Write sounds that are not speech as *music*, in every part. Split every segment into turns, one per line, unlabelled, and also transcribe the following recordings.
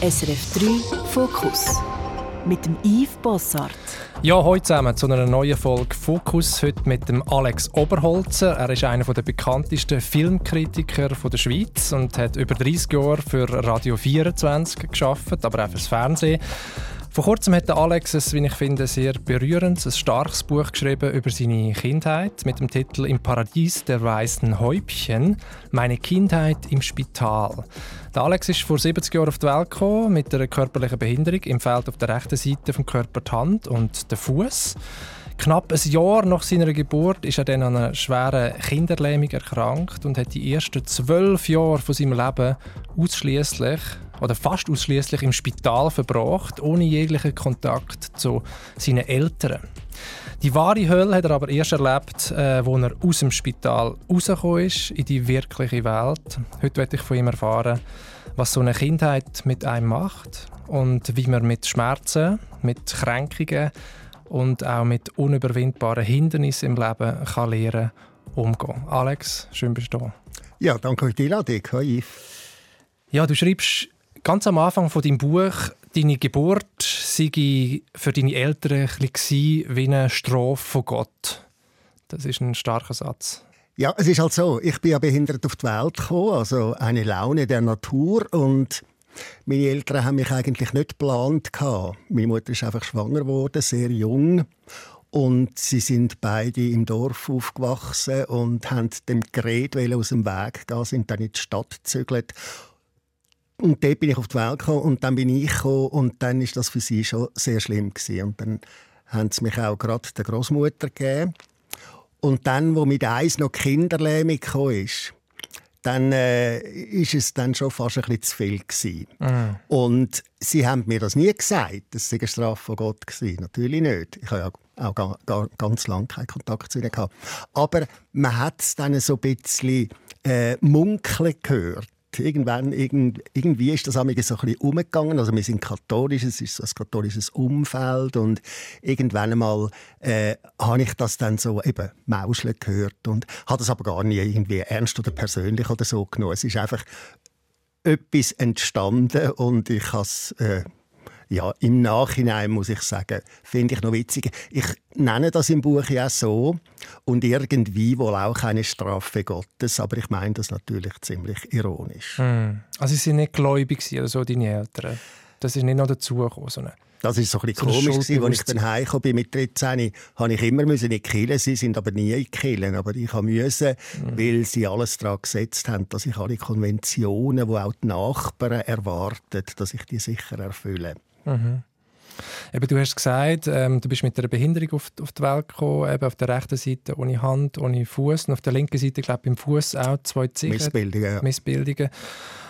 SRF 3 Fokus mit dem Yves Bossart.
Ja, heute zusammen zu einer neuen Folge Fokus. Heute mit dem Alex Oberholzer. Er ist einer der bekanntesten Filmkritiker der Schweiz und hat über 30 Jahre für Radio 24 geschafft, aber auch fürs Fernsehen. Vor kurzem hat Alex ein, wie ich finde, sehr berührendes, ein starkes Buch geschrieben über seine Kindheit mit dem Titel Im Paradies der weißen Häubchen. Meine Kindheit im Spital. Der Alex ist vor 70 Jahren auf die Welt gekommen mit einer körperlichen Behinderung. Im Feld auf der rechten Seite vom Körper die Hand und der Fuß. Knapp ein Jahr nach seiner Geburt ist er dann an einer schweren Kinderlähmung erkrankt und hat die ersten zwölf Jahre von seinem Leben ausschließlich oder fast ausschließlich im Spital verbracht, ohne jeglichen Kontakt zu seinen Eltern. Die wahre Hölle hat er aber erst erlebt, äh, wo er aus dem Spital rausgekommen ist, in die wirkliche Welt. Heute werde ich von ihm erfahren, was so eine Kindheit mit einem macht und wie man mit Schmerzen, mit Kränkungen und auch mit unüberwindbaren Hindernissen im Leben kann lernen umgehen. Alex, schön bist du da.
Ja, danke für die Einladung. Hi.
Ja, du schreibst ganz am Anfang von deinem Buch, deine Geburt sei für deine Eltern ein wie eine Strafe von Gott. Das ist ein starker Satz.
Ja, es ist halt so, ich bin ja behindert auf die Welt gekommen, also eine Laune der Natur und meine Eltern haben mich eigentlich nicht geplant. Meine Mutter ist einfach schwanger geworden, sehr jung. Und sie sind beide im Dorf aufgewachsen und haben dem Gerät aus dem Weg gehen, sind dann in die Stadt gezügelt und dort bin ich auf die Welt gekommen und dann bin ich gekommen und dann ist das für sie schon sehr schlimm gewesen. Und dann haben sie mich auch gerade der Großmutter gegeben. Und dann, wo mit eins noch Kinderlähmung gekommen ist, dann äh, ist es dann schon fast ein bisschen zu viel gewesen. Mhm. Und sie haben mir das nie gesagt, dass es eine Strafe von Gott war. Natürlich nicht. Ich habe ja auch gar, gar, ganz lange keinen Kontakt zu ihnen gehabt. Aber man hat es dann so ein bisschen äh, munkeln gehört irgendwann, irgend, irgendwie ist das so ein bisschen umgegangen. Also wir sind katholisch, es ist so ein katholisches Umfeld und irgendwann einmal äh, habe ich das dann so eben mauscheln gehört und habe das aber gar nie irgendwie ernst oder persönlich oder so genommen. Es ist einfach etwas entstanden und ich habe es äh, ja, im Nachhinein muss ich sagen, finde ich noch witzig. Ich nenne das im Buch ja so und irgendwie wohl auch keine Strafe Gottes, aber ich meine das natürlich ziemlich ironisch.
Mm. Also sie sind nicht gläubig oder so, deine Eltern? Das ist nicht noch dazugekommen, so
das ist so ein bisschen komisch gewesen, als ich dann heimgekommen bin mit 13, habe ich immer müssen in Kirche Sie sind aber nie in Kirche. Aber ich musste, mhm. weil sie alles daran gesetzt haben, dass ich alle Konventionen, die auch die Nachbarn erwarten, dass ich die sicher erfülle.
Mhm. Eben, du hast gesagt, ähm, du bist mit einer Behinderung auf, auf die Welt gekommen, eben auf der rechten Seite ohne Hand, ohne Fuß und auf der linken Seite, glaube ich, im Fuß auch zwei Ziegen.
Missbildungen. Ja.
Missbildungen.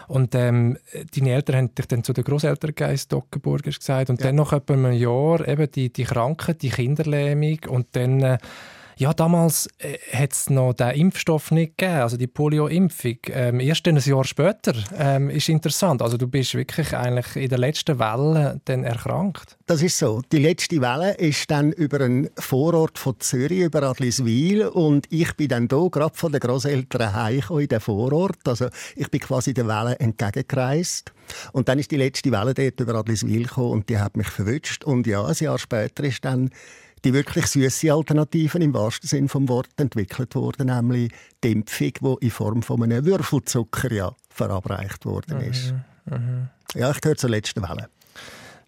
Und ähm, deine Eltern haben dich dann zu den Großeltern gegeben, Dockenburg hast gesagt. Und ja. dann nach etwa einem Jahr eben die, die Krankheit, die Kinderlähmung und dann... Äh, ja, damals äh, hat es noch den Impfstoff nicht gegeben, also die Polio-Impfung. Ähm, erst ein Jahr später ähm, ist interessant. Also du bist wirklich eigentlich in der letzten Welle dann erkrankt.
Das ist so. Die letzte Welle ist dann über einen Vorort von Zürich, über Adliswil und ich bin dann hier gerade von den Großeltern heimgekommen in den Vorort. Also ich bin quasi der Welle entgegengereist. Und dann ist die letzte Welle dort über Adliswil gekommen und die hat mich verwünscht. Und ja, ein Jahr später ist dann die wirklich süße Alternativen im wahrsten Sinn vom Wort entwickelt worden, nämlich die Impfung, die in Form von einem Würfelzucker ja verabreicht worden ist. Mhm, mh. Ja, ich gehöre zur letzten Welle.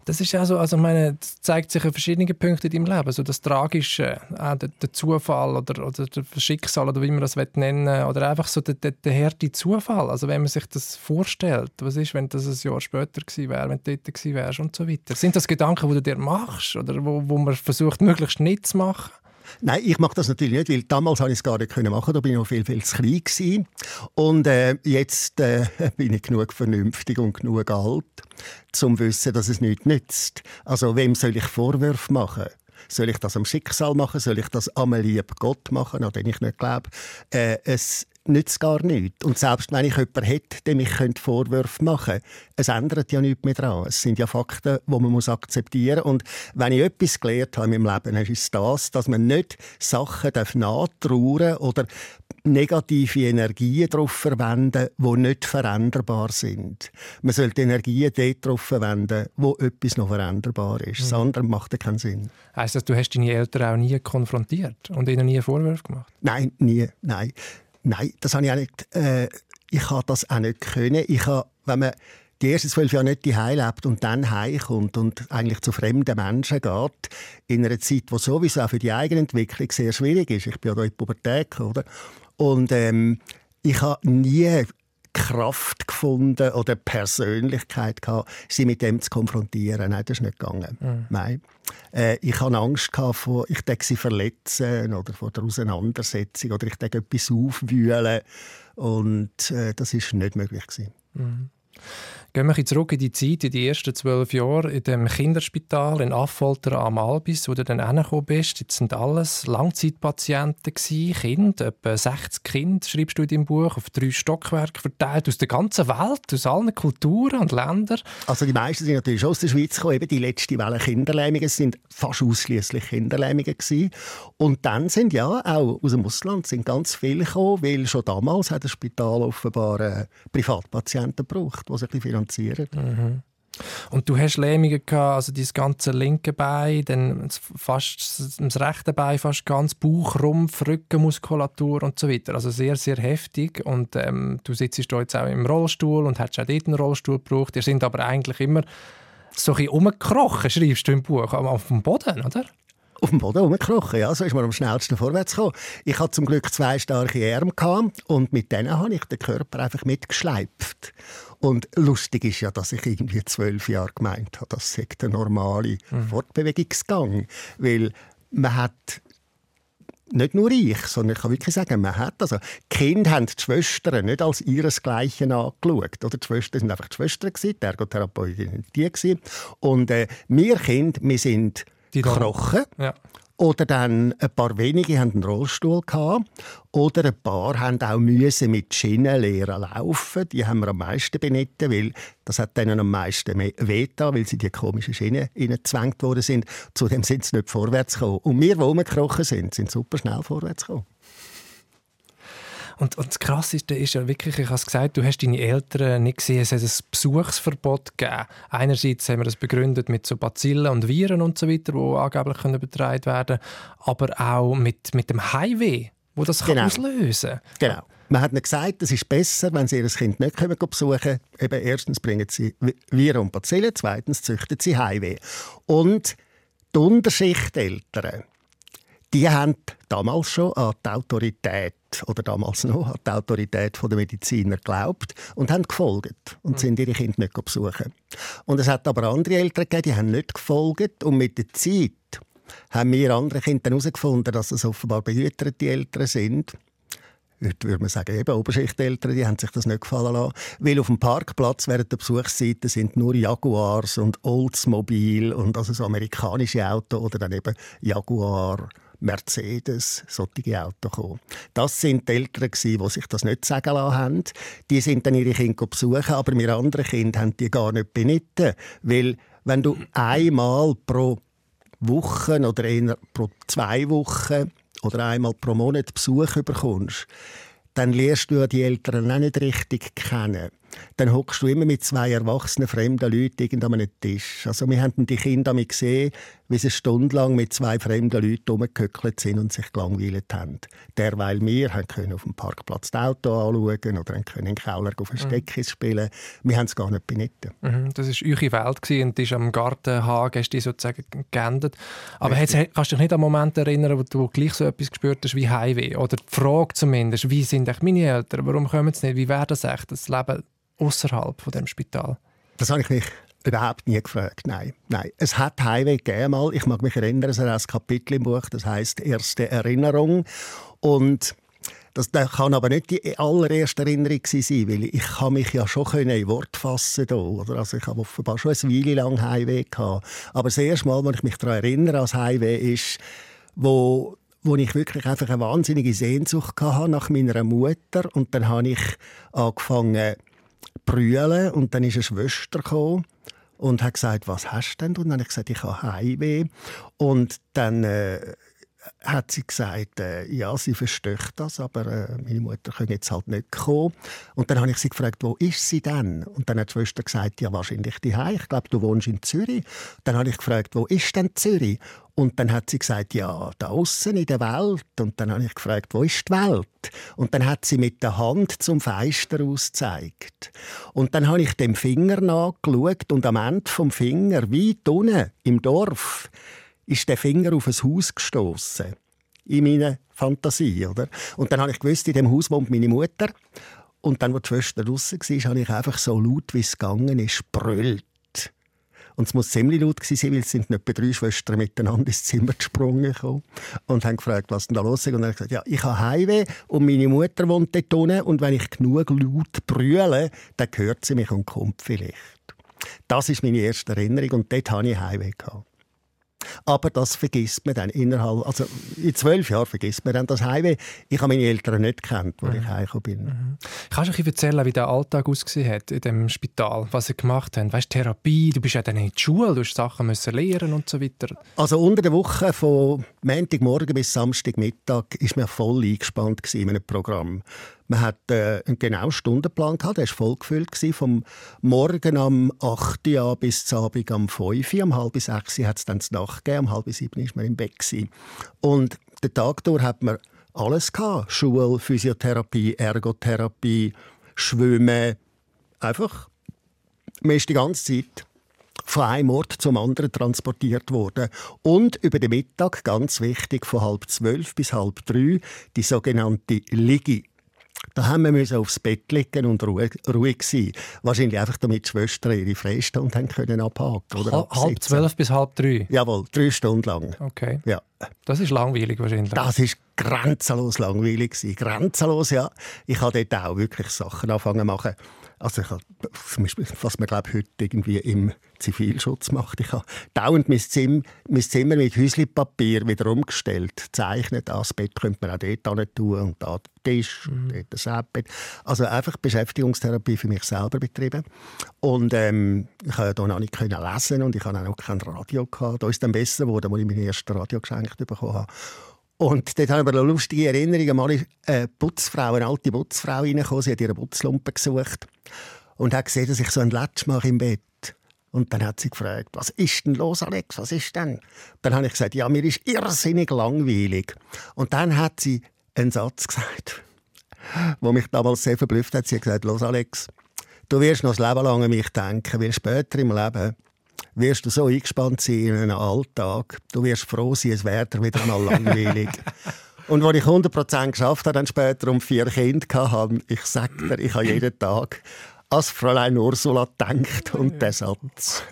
Das ist ja so, also meine, das zeigt sich an verschiedenen Punkten in deinem Leben. So das Tragische, auch der, der Zufall oder, oder das Schicksal oder wie man das nennen will, oder einfach so der, der, der harte Zufall. Also wenn man sich das vorstellt, was ist, wenn das ein Jahr später gewesen wäre, wenn du dort gewesen wärst und so weiter. Sind das Gedanken, die du dir machst oder wo, wo man versucht, möglichst nicht zu machen?
Nein, ich mache das natürlich nicht, weil damals habe ich es gar nicht machen. Da bin ich noch viel, viel zu klein gewesen. Und äh, jetzt äh, *laughs* bin ich genug vernünftig und genug alt, zum zu wissen, dass es nichts nützt. Also wem soll ich Vorwürfe machen? Soll ich das am Schicksal machen? Soll ich das am lieben Gott machen, an den ich nicht glaube? Äh, es nützt gar nichts. Und selbst wenn ich jemanden hätte, dem ich Vorwürfe machen könnte, es ändert ja nichts mehr daran. Es sind ja Fakten, die man muss akzeptieren muss. Und wenn ich etwas gelernt habe in meinem Leben, ist es das, dass man nicht Sachen nachtrauern oder negative Energien darauf verwenden, die nicht veränderbar sind. Man sollte Energien dort darauf verwenden, wo etwas noch veränderbar ist. Mhm. Das andere macht keinen Sinn.
Heißt das, du hast deine Eltern auch nie konfrontiert und ihnen nie Vorwürfe gemacht?
Nein, nie. Nein, Nein das habe ich auch nicht. Äh, ich habe das auch nicht können. Ich habe, wenn man die ersten zwölf Jahre nicht die lebt und dann heimkommt und eigentlich zu fremden Menschen geht, in einer Zeit, die sowieso auch für die Eigenentwicklung sehr schwierig ist. Ich bin ja da in der Pubertät, oder? Und ähm, ich habe nie Kraft gefunden oder Persönlichkeit gehabt, sie mit dem zu konfrontieren. Nein, das ist nicht gegangen. Mhm. Nein. Äh, ich hatte Angst vor, ich sie verletzen oder vor der Auseinandersetzung oder ich etwas aufwühlen und äh, das ist nicht möglich gewesen. Mhm.
Gehen wir zurück in die Zeit, in die ersten zwölf Jahre in dem Kinderspital in Affolter am Albis, wo du dann hergekommen bist. Jetzt sind alles Langzeitpatienten gewesen, Kinder, etwa 60 Kinder, schreibst du in deinem Buch, auf drei Stockwerke verteilt, aus der ganzen Welt, aus allen Kulturen und Ländern.
Also die meisten sind natürlich aus der Schweiz gekommen, eben die letzte Welle Kinderlähmungen sind fast ausschließlich Kinderlähmungen gewesen. Und dann sind ja auch aus dem Ausland sind ganz viele gekommen, weil schon damals hat das Spital offenbar äh, Privatpatienten gebraucht, die sich finanzieren. Mhm.
Und du hast Lähmungen gehabt, also dein ganze linke Bein, dann fast das rechte Bein, fast ganz Bauch, Rumpf, Rückenmuskulatur und so weiter. Also sehr, sehr heftig. Und ähm, du sitzt jetzt auch im Rollstuhl und hast auch dort einen Rollstuhl gebraucht. Ihr sind aber eigentlich immer so ein bisschen rumgekrochen, schreibst du im Buch, auf dem Boden, oder?
auf dem Boden rumgekrochen. Ja, so ist man am schnellsten vorwärts gekommen. Ich hatte zum Glück zwei starke Arme und mit denen habe ich den Körper einfach mitgeschleift. Und lustig ist ja, dass ich irgendwie zwölf Jahre gemeint habe, das sei der normale mhm. Fortbewegungsgang. Weil man hat nicht nur ich, sondern ich kann wirklich sagen, man hat also die Kinder haben die Schwestern nicht als ihresgleichen angeschaut. Oder die Schwestern sind einfach die Schwestern gewesen, die Ergotherapeutin die gewesen. Und äh, wir Kinder, wir sind die Krochen. Ja. Oder dann ein paar wenige haben einen Rollstuhl gehabt. Oder ein paar haben auch müssen mit Schienen lernen laufen. Die haben wir am meisten benitten, weil das hat denen am meisten wehgetan, weil sie die komischen Schienen gezwängt worden sind. Zudem sind sie nicht vorwärts gekommen. Und wir, die rumgekrochen sind, sind super schnell vorwärts gekommen.
Und, und das Krasseste ist ja wirklich, ich habe es gesagt, du hast deine Eltern nicht gesehen, es hat ein Besuchsverbot gegeben. Einerseits haben wir das begründet mit so Bazillen und Viren und so weiter, die angeblich können betreut werden aber auch mit, mit dem Highway, wo das genau. kann auslösen kann.
Genau. Man hat ihnen gesagt, es ist besser, wenn sie ihr Kind nicht kommen besuchen Eben erstens bringen sie Viren und Bazillen, zweitens züchten sie Highway. Und die Unterschichteltern, die haben damals schon an die Autorität oder damals noch an die Autorität der Mediziner geglaubt und haben gefolgt und sind ihre Kinder nicht besuchen. Und es hat aber andere Eltern gegeben, die haben nicht gefolgt und mit der Zeit haben wir andere Kinder herausgefunden, dass es offenbar behütete Eltern sind. Heute würde man sagen, eben Oberschichteltern, die haben sich das nicht gefallen lassen. Weil auf dem Parkplatz während der Besuchszeiten sind nur Jaguars und Oldsmobile und also so amerikanische Autos oder dann eben Jaguar, Mercedes, solche Autos gekommen. Das sind die Eltern, die sich das nicht sagen lassen haben. Die sind dann ihre Kinder besuchen, aber wir anderen Kinder haben die gar nicht benitten. Weil, wenn du einmal pro Woche oder eher pro zwei Wochen oder einmal pro Monat Besuch bekommst, dann lernst du die Eltern auch nicht richtig kennen dann hockst du immer mit zwei erwachsenen fremden Leuten an einem Tisch. Also wir haben die Kinder gesehen, wie sie stundenlang mit zwei fremden Leuten rumgehöckelt sind und sich gelangweilt haben. Derweil wir haben können auf dem Parkplatz das Auto anschauen oder können im Keller auf ein mhm. Steckis spielen. Wir haben es gar nicht benitten.
Mhm, das war eure Welt und ist am Gartenhagen hast du sozusagen geendet. Aber hast, kannst du dich nicht an einen Moment erinnern, wo du gleich so etwas gespürt hast wie Heimweh? Oder die Frage zumindest, wie sind meine Eltern? Warum kommen sie nicht? Wie wäre das echt, das Leben außerhalb von dem Spital?
Das habe ich mich überhaupt nie gefragt. Nein, nein. Es hat Highway gegeben Ich mag mich erinnern, es hat ein Kapitel im Buch, das heißt erste Erinnerung und das, kann aber nicht die allererste Erinnerung sein, weil ich kann mich ja schon in Wort fassen da, oder? Also ich habe offenbar schon eine Weile lang Highway gehabt. Aber das erste Mal, wenn ich mich daran erinnere, als Highway ist, wo wo ich wirklich einfach eine wahnsinnige Sehnsucht hatte nach meiner Mutter und dann habe ich angefangen brüllen und dann ist eine Schwester gekommen und hat gesagt, was hast du denn? Und dann habe ich gesagt, ich habe Heimweh. Und dann äh, hat sie gesagt, äh, ja, sie versteht das, aber äh, meine Mutter kann jetzt halt nicht kommen. Und dann habe ich sie gefragt, wo ist sie denn? Und dann hat die Schwester gesagt, ja, wahrscheinlich die Ich glaube, du wohnst in Zürich. Dann habe ich gefragt, wo ist denn Zürich? Und dann hat sie gesagt, ja, da außen in der Welt. Und dann habe ich gefragt, wo ist die Welt? Und dann hat sie mit der Hand zum Fenster ausgezeigt. Und dann habe ich dem Finger nachgeschaut und am Ende vom Finger, weit unten im Dorf, ist der Finger auf ein Haus gestoßen in meiner Fantasie, oder? Und dann habe ich gewusst, in dem Haus wohnt meine Mutter. Und dann, als die Schwester draussen war, habe ich einfach so laut, wie es gegangen ist, brüllt. Und es muss ziemlich laut gewesen sein, weil es sind etwa drei Schwestern miteinander ins Zimmer gesprungen gekommen und haben gefragt, was denn da los ist. Und dann habe ich gesagt, ja, ich habe Heimweh und meine Mutter wohnt dort unten und wenn ich genug laut brülle, dann hört sie mich und kommt vielleicht. Das ist meine erste Erinnerung und dort hatte ich Heimweh. Gehabt. Aber das vergisst man dann innerhalb, also in zwölf Jahren vergisst man dann das Heimweh. Ich habe meine Eltern nicht gekannt, als mhm. ich heimgekommen bin. Mhm.
Kannst du ein erzählen, wie der Alltag ausgesehen hat in dem Spital, was sie gemacht haben? Weißt Therapie, du bist ja dann in der Schule, du musst Sachen müssen lernen und so weiter.
Also unter der Woche von Montagmorgen bis Samstagmittag ist man voll eingespannt in einem Programm. Man hat äh, einen genauen Stundenplan gehabt, der war vollgefüllt. Vom Morgen am 8 Uhr bis zum Abend am 5 Uhr. Um halb sechs hat es dann die Nacht gegeben, um halb sieben war man im Bett. Gewesen. Und den Tag durch hat man alles gehabt. Schule, Physiotherapie, Ergotherapie, Schwimmen. Einfach, man ist die ganze Zeit von einem Ort zum anderen transportiert worden. Und über den Mittag, ganz wichtig, von halb zwölf bis halb drei, die sogenannte Ligi. Da haben wir aufs Bett liegen und ruhig, ruhig sein. Wahrscheinlich einfach, damit die Schwestern ihre Freistunde haben können abhaken oder
Halb absitzen. zwölf bis halb drei?
Jawohl, drei Stunden lang.
Okay. Ja. Das ist langweilig wahrscheinlich.
Das ist grenzenlos langweilig Grenzenlos, ja. Ich habe dort auch wirklich Sachen anfangen machen also ich habe, was man glaube heute irgendwie im Zivilschutz macht, ich habe dauernd mein Zimmer, mein Zimmer mit Häuslipapier wieder umgestellt, gezeichnet. Das Bett könnte man auch dort hin tun und da Tisch, mhm. dort das Bett. Also einfach Beschäftigungstherapie für mich selber betrieben. Und ähm, ich konnte hier noch nicht lesen und ich hatte auch noch kein Radio. Gehabt. Da ist dann besser geworden, als ich mein erstes Radio geschenkt bekommen habe. Und dort haben wir eine lustige Erinnerung. Mal ist eine Putzfrau, eine alte Putzfrau reingekommen. Sie hat ihre Putzlumpe gesucht und hat gesehen, dass ich so ein Latsch mache im Bett. Und dann hat sie gefragt, was ist denn los, Alex? Was ist denn? Dann habe ich gesagt, ja, mir ist irrsinnig langweilig. Und dann hat sie einen Satz gesagt, wo mich damals sehr verblüfft hat. Sie hat gesagt, los, Alex, du wirst noch das Leben lang an mich denken, weil später im Leben wirst du so eingespannt sein in einen Alltag. Du wirst froh sein, es wäre wieder mal langweilig. *laughs* Und als ich 100% geschafft habe, dann später um vier Kinder hatte, ich sage dir, ich habe jeden Tag als Fräulein Ursula gedacht und den Satz.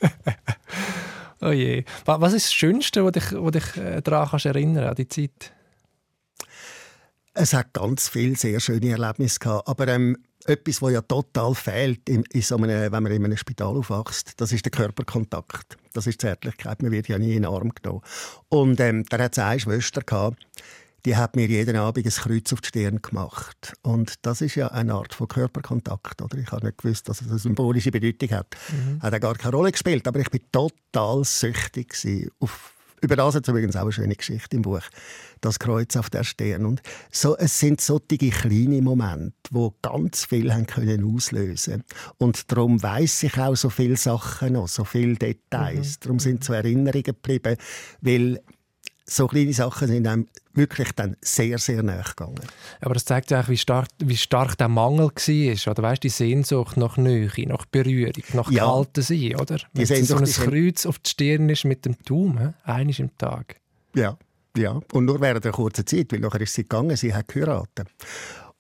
*laughs*
oh je. Was ist das Schönste, was dich, was dich äh, daran kannst erinnern an die Zeit?
Es hat ganz viele sehr schöne Erlebnisse gehabt, aber ähm, etwas, was ja total fehlt, einem, wenn man in einem Spital aufwächst, das ist der Körperkontakt. Das ist Zärtlichkeit. Man wird ja nie in den Arm genommen. Und ähm, da hat es eine Schwester gehabt, die hat mir jeden Abend ein Kreuz auf die Stirn gemacht. Und das ist ja eine Art von Körperkontakt. Oder? Ich habe nicht gewusst, dass es eine symbolische Bedeutung hat. Mhm. Hat gar keine Rolle gespielt. Aber ich bin total süchtig auf über das hat es übrigens auch eine schöne Geschichte im Buch. Das Kreuz auf der Stirn. Und so, es sind solche kleine Momente, die ganz viel haben können auslösen Und darum weiß ich auch so viele Sachen noch, so viele Details. Mhm. Darum sind so Erinnerungen geblieben, weil so kleine Sachen sind einem wirklich dann sehr, sehr nahe gegangen.
Aber das zeigt ja auch, wie stark, wie stark der Mangel war. Oder weißt, die Sehnsucht nach Nähe, nach Berührung, nach ja. Kalten sein, oder? Wenn die so ein Kreuz auf die Stirn ist mit dem Daumen, eines im Tag.
Ja, ja. Und nur während einer kurzen Zeit, weil nachher ist sie gegangen, sie hat geheiratet.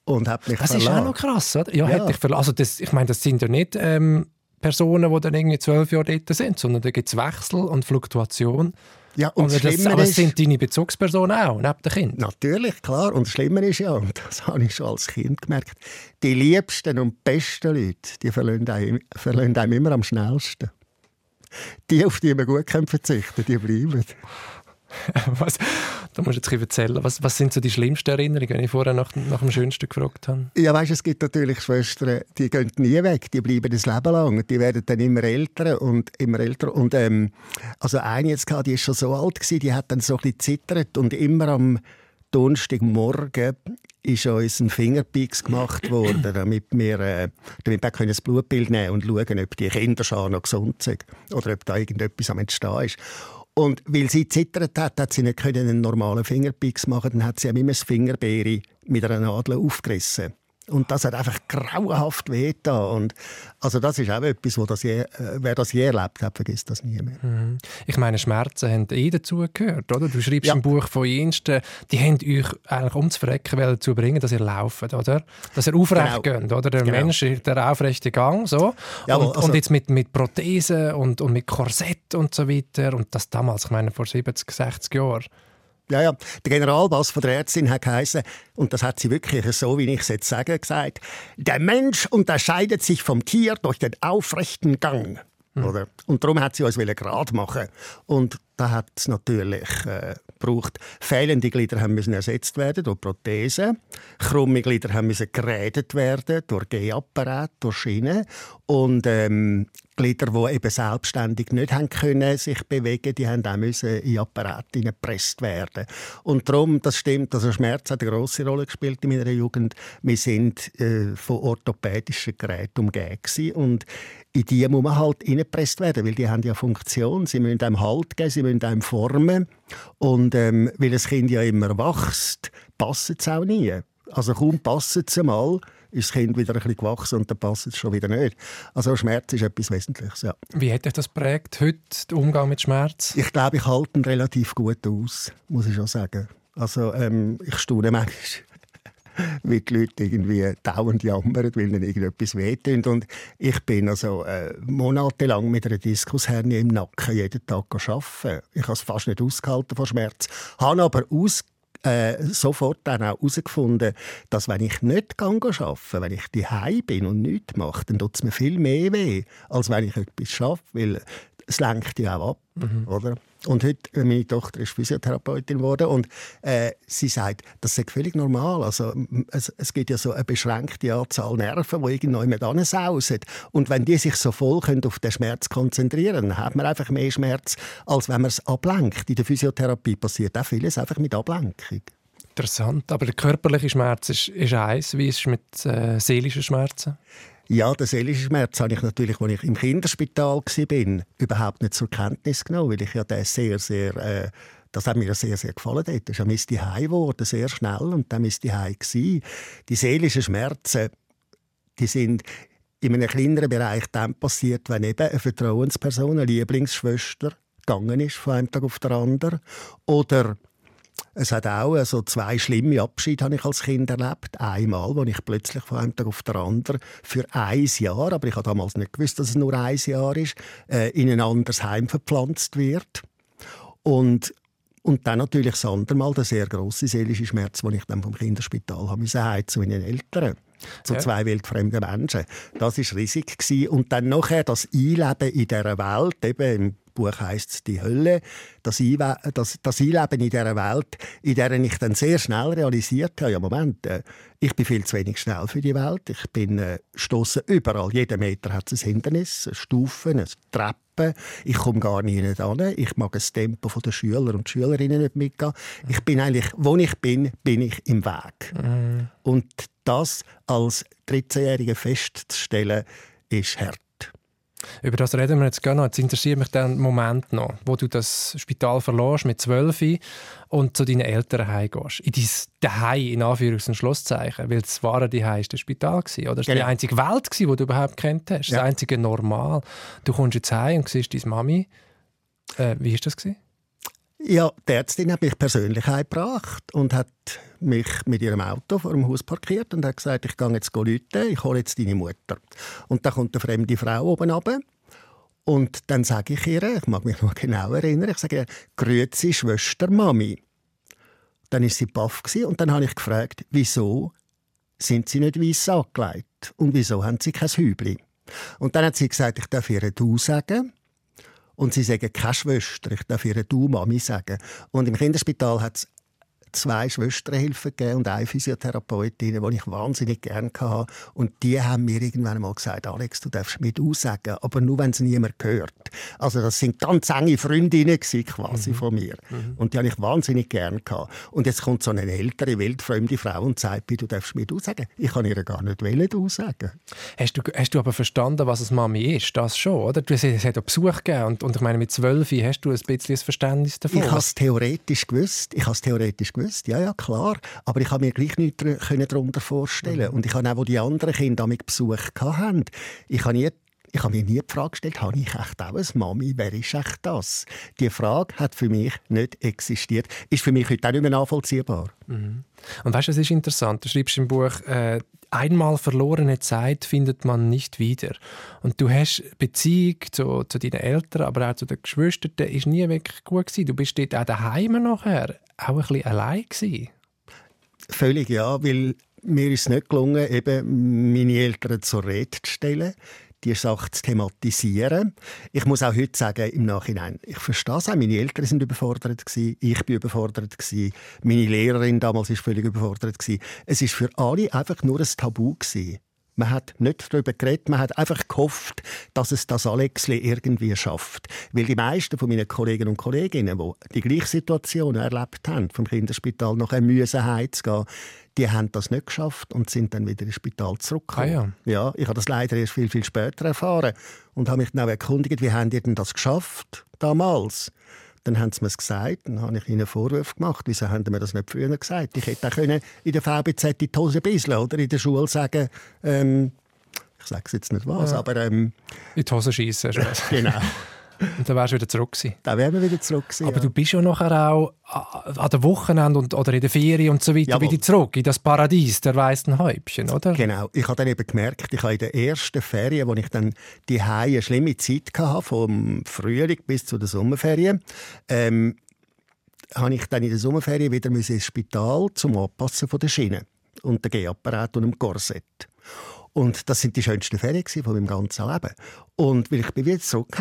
Und hat mich
das
verlassen.
ist auch noch krass, oder? Ja, ja. Hat dich verlassen. Also das, ich meine, das sind ja nicht... Ähm, Personen, die dann irgendwie zwölf Jahre dort sind, sondern da gibt es Wechsel und Fluktuation.
Ja, und
das, das, aber es sind deine Bezugspersonen auch, neben dem Kind?
Natürlich, klar. Und das Schlimme ist ja, und das *laughs* habe ich schon als Kind gemerkt, die liebsten und besten Leute, die verlassen einem, verlassen einem immer am schnellsten. Die, auf die man gut verzichten können, die bleiben. *laughs*
was, da musst du jetzt erzählen. Was, was sind so die schlimmsten Erinnerungen, wenn ich vorher nach, nach dem Schönsten gefragt habe?
Ja, weißt, es gibt natürlich Schwestern, die gehen nie weg, die bleiben das Leben lang. Die werden dann immer älter und immer älter. Und ähm, also eine jetzt gehabt, die ist schon so alt gewesen, die hat dann so ein bisschen zittert und immer am Donnerstagmorgen ist uns ein Fingerpix gemacht worden, *clears throat* damit wir, äh, damit wir das Blutbild nehmen und schauen, ob die Kinder noch gesund sind oder ob da irgendetwas am Entstehen ist. Und weil sie zittert hat, hat sie nicht einen normalen Fingerpix machen Dann hat sie immer das Fingerbeere mit einer Nadel aufgerissen. Und das hat einfach grauenhaft wehgetan. Und also das ist auch etwas, wo das je, äh, wer das je erlebt hat, vergisst das nie mehr.
Mhm. Ich meine, Schmerzen haben eh dazugehört, oder? Du schreibst ja. im Buch von Jensten, die haben euch eigentlich ums Verrecken dazu bringen, dass ihr lauft, oder? Dass ihr aufrecht genau. geht, oder? Der genau. Mensch, der aufrechte Gang, so. Jawohl, und, also, und, jetzt mit, mit Prothesen und, und mit Korsett und so weiter. Und das damals, ich meine, vor 70, 60 Jahren.
Ja, ja. Der Generalbass von der Ärztin hat geheißen, und das hat sie wirklich so, wie ich es jetzt sage, gesagt, der Mensch unterscheidet sich vom Tier durch den aufrechten Gang. Mhm. Oder? Und darum hat sie uns gerade machen Und da hat es natürlich äh, gebraucht. Fehlende Glieder haben müssen ersetzt werden durch Prothesen. Krumme Glieder haben müssen geredet werden durch Gehapparat, durch Schienen. Und ähm, Glieder, die eben selbstständig nicht haben können, sich bewegen die haben auch müssen in Apparate gepresst werden. Und darum, das stimmt, also Schmerz hat eine grosse Rolle gespielt in meiner Jugend. Wir sind äh, von orthopädischen Geräten umgeben und in die muss man halt reingepresst werden, weil die haben ja Funktion. Sie müssen einem Halt geben, sie müssen einem formen. Und ähm, weil das Kind ja immer wächst, passt es auch nie. Also kaum passt es mal, ist das Kind wieder ein bisschen gewachsen und dann passt es schon wieder nicht. Also Schmerz ist etwas Wesentliches, ja.
Wie hat dich das prägt heute, der Umgang mit Schmerz?
Ich glaube, ich halte ihn relativ gut aus, muss ich schon sagen. Also ähm, ich staune manchmal, *laughs* wie die Leute irgendwie dauernd jammern, weil ihnen irgendetwas wehtut. Und ich bin also äh, monatelang mit einer Diskushernie im Nacken jeden Tag arbeiten. Ich habe es fast nicht ausgehalten vor Schmerz. Habe aber aus äh, sofort dann auch herausgefunden, dass wenn ich nicht arbeite, wenn ich daheim bin und nichts mache, dann tut es mir viel mehr weh, als wenn ich etwas schaffe, weil es lenkt ja auch ab, mhm. oder? Und heute, äh, meine Tochter ist Physiotherapeutin geworden und äh, sie sagt, das ist völlig normal. Also, es, es gibt ja so eine beschränkte Anzahl Nerven, die irgendjemand ansausen. Und wenn die sich so voll können auf den Schmerz konzentrieren dann hat man einfach mehr Schmerz, als wenn man es ablenkt. In der Physiotherapie passiert auch vieles einfach mit Ablenkung.
Interessant. Aber der körperliche Schmerz ist, ist eins. Wie ist es mit äh, seelischen Schmerzen?
Ja, den seelischen Schmerz habe ich natürlich, als ich im Kinderspital war, überhaupt nicht zur Kenntnis genommen, weil ich ja den sehr, sehr... Äh, das hat mir sehr, sehr gefallen dort. Das ist ein Heim geworden, sehr schnell, und dann ist die Heim Die seelischen Schmerzen, die sind in einem kleineren Bereich dann passiert, wenn eben eine Vertrauensperson, eine Lieblingsschwester, gegangen ist von einem Tag auf den anderen. Oder es hat auch also zwei schlimme Abschiede habe ich als Kind erlebt. Einmal, wo ich plötzlich von einem Tag auf den anderen für ein Jahr, aber ich habe damals nicht gewusst, dass es nur ein Jahr ist, äh, in ein anderes Heim verpflanzt wird. Und und dann natürlich das andere Mal der sehr grosse seelische Schmerz, den ich dann vom Kinderspital habe müssen, zu meinen Eltern zu ja. zwei wildfremden Menschen. Das ist riesig gewesen. und dann nachher das Einleben in dieser Welt, eben im Buch heißt «Die Hölle», das, Einwe das, das Einleben in dieser Welt, in der ich dann sehr schnell realisiert habe, ja Moment, äh, ich bin viel zu wenig schnell für die Welt, ich bin äh, stoßen überall, jeden Meter hat es ein Hindernis, eine Stufe, eine Treppe, ich komme gar nicht hin, ich mag das Tempo der Schüler und Schülerinnen nicht mitgehen. Ich bin eigentlich, wo ich bin, bin ich im Weg. Mhm. Und das als 13-Jährige festzustellen, ist hart.
Über das reden wir jetzt gerne noch. Jetzt interessiert mich der Moment noch, wo du das Spital verlässt mit 12 und zu deinen Eltern heimgehst. In dein Daheim, in Anführungs- und Schlusszeichen. Weil das wahre Daheim war das Spital. Gewesen, oder? Das war genau. die einzige Welt, die du überhaupt kennt hast. Ja. Das einzige Normal. Du kommst jetzt heim und siehst deine Mami. Äh, wie war das? Gewesen?
Ja, die Ärztin hat mich persönlich heimgebracht und hat mich mit ihrem Auto vor dem Haus parkiert und hat gesagt, ich gehe jetzt rufen, ich hole jetzt deine Mutter. Und dann kommt eine fremde Frau oben runter. Und dann sage ich ihr, ich mag mich noch genau erinnern, ich sage ihr, «Grüezi, Schwester Mami». Dann war sie baff und dann habe ich gefragt, wieso sind sie nicht weiss angelegt und wieso haben sie kein Hübli? Und dann hat sie gesagt, ich darf ihr «Du» sagen Und sie sagen keine Schwester, ich darf ihre Du Mami sagen. Und im Kinderspital hat es zwei Schwesterhilfen gegeben und eine Physiotherapeutin, die ich wahnsinnig gerne hatte. Und die haben mir irgendwann einmal gesagt, Alex, du darfst mit aussagen, aber nur, wenn es niemand hört. Also das sind ganz enge Freundinnen quasi mhm. von mir. Mhm. Und die habe ich wahnsinnig gerne gehabt. Und jetzt kommt so eine ältere, wildfremde Frau und sagt du darfst mit aussagen. Ich kann ihr gar nicht wollen aussagen.
Hast du, hast du aber verstanden, was es Mami ist? Das schon, oder? Du, es hat auch Besuch gegeben und, und ich meine, mit zwölf hast du ein bisschen das Verständnis davon.
Ich habe es theoretisch gewusst. Ich habe es theoretisch gewusst gewusst, ja, ja, klar. Aber ich habe mir gleich nichts darunter vorstellen. Mhm. Und ich habe auch, wo die anderen Kinder mit Besuch hatten, ich habe nie ich habe mir nie die Frage gestellt, habe ich echt auch eine Mami? Wer ist echt das? Die Frage hat für mich nicht existiert. Ist für mich heute auch nicht mehr nachvollziehbar.
Mhm. Und weißt du, es ist interessant. Du schreibst im Buch, äh, einmal verlorene Zeit findet man nicht wieder. Und du hast Beziehung zu, zu deinen Eltern, aber auch zu den Geschwistern, ist nie wirklich gut gewesen. Du bist dort auch daheim nachher auch ein bisschen allein gewesen.
Völlig ja, weil mir ist es nicht gelungen, eben meine Eltern zur Rede zu stellen die Sache zu thematisieren. Ich muss auch heute sagen, im Nachhinein, ich verstehe es auch. Meine Eltern sind überfordert gewesen, ich bin überfordert gewesen, meine Lehrerin damals ist völlig überfordert gewesen. Es ist für alle einfach nur ein Tabu gewesen. Man hat nicht darüber geredet, man hat einfach gehofft, dass es das Alexli irgendwie schafft. Weil die meisten von meinen Kollegen und Kolleginnen, die die gleiche Situation erlebt haben, vom Kinderspital nach einem Müsse heimzugehen, die haben das nicht geschafft und sind dann wieder ins Spital zurückgekommen.
Ah, ja.
ja, ich habe das leider erst viel, viel später erfahren und habe mich dann auch erkundigt, wie haben die denn das geschafft damals? Dann haben sie mir gesagt, dann habe ich ihnen Vorwürfe gemacht. Wieso haben sie mir das nicht früher gesagt? Ich hätte auch können in der VBZ die Hose bisseln oder in der Schule sagen, ähm, ich sage es jetzt nicht was, ja. aber... Ähm,
in die Hose schießen. *laughs*
genau.
Und dann wärst du wieder zurück gewesen.
Dann wären wir wieder zurück gewesen,
Aber ja. du bist ja nachher auch an den Wochenende und, oder in der Ferien und so weiter Jawohl. wieder zurück in das Paradies der weißen Häubchen, oder?
Genau. Ich habe dann eben gemerkt, ich habe in der ersten Ferien, wo ich dann die eine schlimme Zeit hatte, vom Frühling bis zu den Sommerferien, ähm, habe ich dann in der Sommerferien wieder ins Spital zum Abpassen von der Schiene und der Gehapparat und dem Korsett. Und das sind die schönsten Ferien von meinem ganzen Leben. Und weil ich bin wieder zurück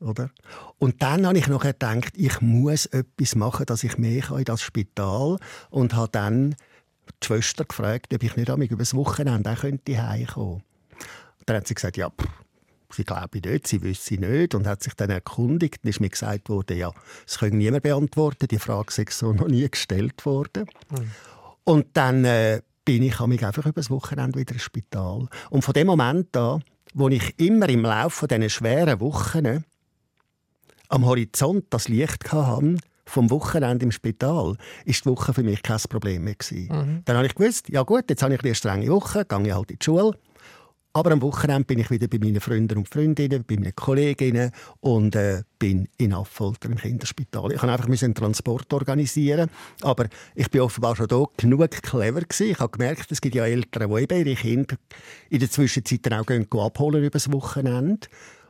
oder? Und dann habe ich noch gedacht, ich muss etwas machen, dass ich mehr in das Spital und habe dann die Schwester gefragt, ob ich nicht über das Wochenende auch könnte heimkommen. Dann hat sie gesagt, ja, pff, sie glaube nicht, sie wüsste nicht und hat sich dann erkundigt. Dann ist mir gesagt worden, ja, das können niemand beantworten, die Frage sei so noch nie gestellt worden. Mhm. Und dann äh, bin ich mich einfach über das Wochenende wieder ins Spital. Und von dem Moment an, wo ich immer im Laufe dieser schweren Wochen am Horizont das Licht hatte, vom Wochenende im Spital, ist die Woche für mich kein Problem mehr Mhm. Dann habe ich gewusst, ja gut, jetzt habe ich eine strenge Woche, gehe ich halt in die Schule aber am Wochenende bin ich wieder bei meinen Freunden und Freundinnen, bei meinen Kolleginnen und äh, bin in Affolter im Kinderspital. Ich musste einfach einen Transport organisieren, aber ich bin offenbar schon hier genug clever gewesen. Ich habe gemerkt, es gibt ja Eltern, die ihre Kinder in der Zwischenzeit auch gehen, abholen über das Wochenende.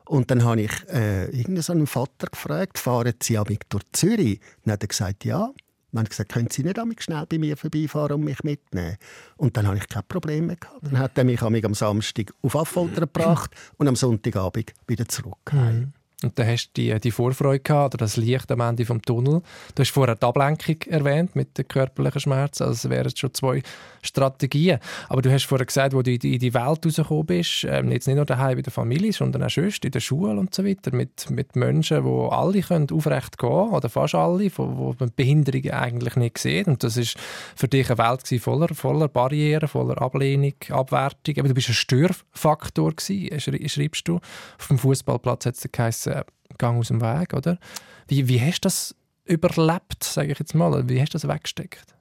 Und dann habe ich äh, irgendeinen Vater gefragt, fahren Sie durch Zürich? Dann hat er gesagt, ja. Dann habe gesagt, können Sie nicht schnell bei mir vorbeifahren und mich mitnehmen? Und dann habe ich kein Problem mehr gehabt. Dann hat er mich am Samstag auf Affolter gebracht und am Sonntagabend wieder zurück. Mhm.
Und dann hast du die, die Vorfreude gehabt, oder das Licht am Ende des Tunnel. Du hast vorher die Ablenkung erwähnt mit den körperlichen Schmerzen. Also es wären schon zwei Strategien. Aber du hast vorher gesagt, wo du in die Welt rausgekommen bist, ähm, jetzt nicht nur daheim bei der Familie, sondern auch sonst in der Schule und so weiter, mit, mit Menschen, die alle können aufrecht gehen oder fast alle, wo, man Behinderungen eigentlich nicht sieht. Und das ist für dich eine Welt voller, voller Barrieren, voller Ablehnung, Abwertung. Aber du bist ein Störfaktor gewesen, schreibst du. Auf dem Fußballplatz hat es geheißen, äh, Gang aus dem Weg, oder? Wie, wie hast du das überlebt, sage ich jetzt mal? Wie hast du das weggesteckt?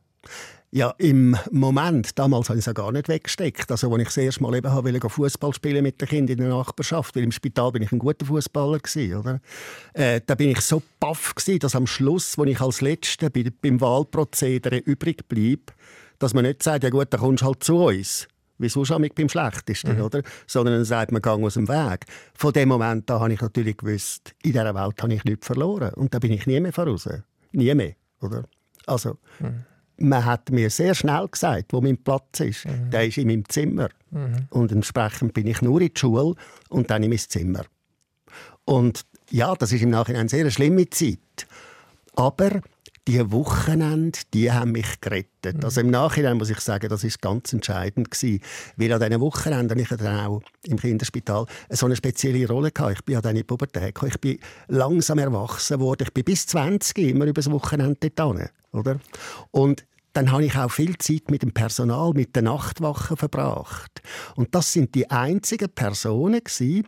Ja, im Moment, damals habe ich es gar nicht weggesteckt. Also, als ich das erste Mal eben habe, Fußball spielen mit den Kindern in der Nachbarschaft, weil im Spital bin ich ein guter Fußballer oder? Äh, da bin ich so baff gewesen, dass am Schluss, wo ich als Letzter bei, beim Wahlprozedere übrig blieb, dass man nicht sagt, ja gut, dann kommst du halt zu uns wie sonst beim Schlechtesten, mhm. oder? Sondern dann sagt man, gang aus dem Weg. Von dem Moment an habe ich natürlich gewusst, in dieser Welt habe ich nichts verloren. Und da bin ich nie mehr voraus. Nie mehr, oder? Also, mhm. man hat mir sehr schnell gesagt, wo mein Platz ist. Mhm. Der ist in meinem Zimmer. Mhm. Und entsprechend bin ich nur in die Schule und dann in mein Zimmer. Und ja, das ist im Nachhinein eine sehr schlimme Zeit. Aber die Wochenende, die haben mich gerettet. Mhm. Also im Nachhinein muss ich sagen, das ist ganz entscheidend gewesen, weil an diesen Wochenenden ich dann auch im Kinderspital so eine spezielle Rolle hatte. Ich bin ja dann in die Pubertät gekommen. Ich bin langsam erwachsen worden. Ich bin bis 20 immer über das Wochenende dort oder? Und dann habe ich auch viel Zeit mit dem Personal, mit den Nachtwachen verbracht. Und das sind die einzigen Personen gewesen,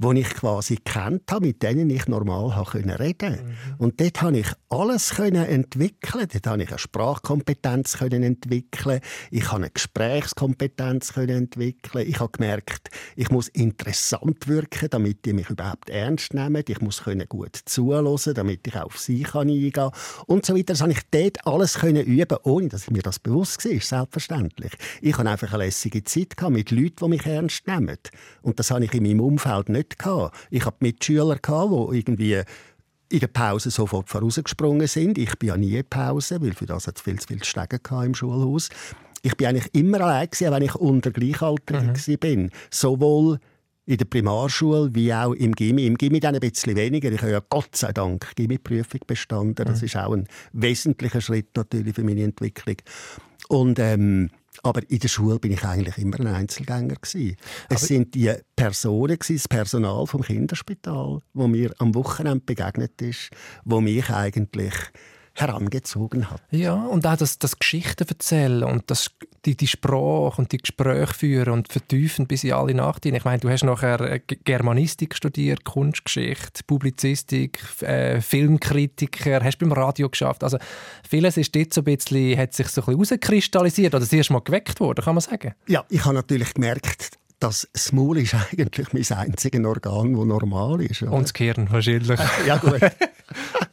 die ich quasi kennt habe, mit denen ich normal reden konnte. Mhm. Und dort konnte ich alles können entwickeln. Dort konnte ich eine Sprachkompetenz können entwickeln. Ich konnte eine Gesprächskompetenz können entwickeln. Ich habe gemerkt, ich muss interessant wirken, damit die mich überhaupt ernst nehmen. Ich muss können gut zuhören, damit ich auf sie eingehen kann. Und so weiter. Das habe ich dort alles können üben, ohne dass mir das bewusst war. Selbstverständlich. Ich hatte einfach eine lässige Zeit mit Leuten, die mich ernst nehmen. Und das habe ich in meinem Umfeld nicht Leute. Ich hatte Mitschüler, die irgendwie in der Pause sofort vorausgesprungen sind. Ich bin ja nie in Pause, weil für das hat es viel zu viel Stegen im Schulhaus. Ich bin eigentlich immer allein, wenn ich unter Gleichaltrigen mhm. bin. Sowohl in der Primarschule wie auch im Gimmi. Im Gimmi dann ein bisschen weniger. Ich habe ja Gott sei Dank Gimmi-Prüfung bestanden. Das mhm. ist auch ein wesentlicher Schritt natürlich für meine Entwicklung. Und ähm, aber in der Schule bin ich eigentlich immer ein Einzelgänger gewesen. Es sind die Personen, das Personal vom Kinderspital, wo mir am Wochenende begegnet ist, wo mich eigentlich herangezogen hat.
Ja, und auch das, das Geschichten erzählen und das, die, die Sprache und die Gespräche führen und vertiefen bis in alle Nacht Ich meine, du hast nachher äh, Germanistik studiert, Kunstgeschichte, Publizistik, äh, Filmkritiker, hast beim Radio geschafft. Also vieles ist dort so ein bisschen, hat sich so ein bisschen herauskristallisiert oder das erste Mal geweckt worden, kann man sagen?
Ja, ich habe natürlich gemerkt, dass das Maul ist *laughs* eigentlich mein einziges Organ, das normal ist.
Oder? Und das Gehirn wahrscheinlich. *laughs*
ja gut,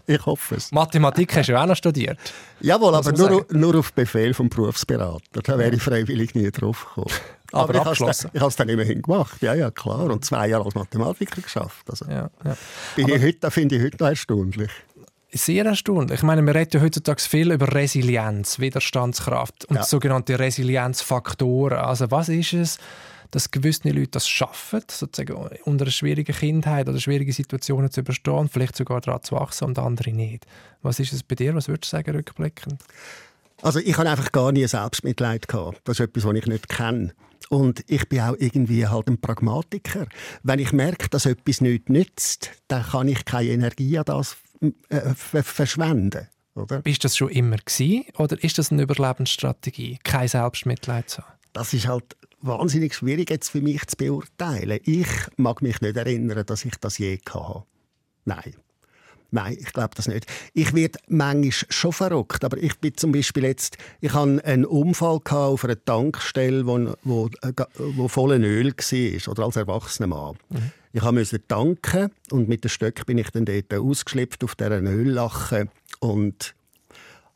ich hoffe es.
Mathematik hast du auch noch studiert.
Jawohl, aber nur, nur, auf Befehl vom Berufsberater. Da wäre ich freiwillig nie drauf gekommen.
Aber, *laughs* aber ich
habe es dann immerhin gemacht. Ja, ja, klar. Und zwei Jahre als Mathematiker geschafft. Also, ja, ja. Bin ich heute, finde ich heute noch erstaunlich.
Sehr erstaunlich. Ich meine, wir reden ja heutzutage viel über Resilienz, Widerstandskraft und ja. sogenannte Resilienzfaktoren. Also was ist es, dass gewisse Leute das schaffen, sozusagen unter einer schwierigen Kindheit oder schwierigen Situationen zu überstehen, vielleicht sogar daran zu wachsen und andere nicht. Was ist es bei dir? Was würdest du sagen, rückblickend?
Also ich habe einfach gar nie Selbstmitleid gehabt. Das ist etwas, was ich nicht kenne. Und ich bin auch irgendwie halt ein Pragmatiker. Wenn ich merke, dass etwas nicht nützt, dann kann ich keine Energie an das äh, verschwenden. Oder?
Bist das schon immer gewesen, oder ist das eine Überlebensstrategie, kein Selbstmitleid zu haben?
Das ist halt wahnsinnig schwierig jetzt für mich zu beurteilen. Ich mag mich nicht erinnern, dass ich das je hatte. Nein. Nein, ich glaube das nicht. Ich werde manchmal schon verrückt, aber ich bin zum Beispiel jetzt, ich hatte einen Unfall auf einer Tankstelle, wo, wo, äh, wo voll Öl war, oder als erwachsener Mann. Mhm. Ich musste tanken und mit dem Stöck bin ich dann dort ausgeschlüpft auf dieser Öllache und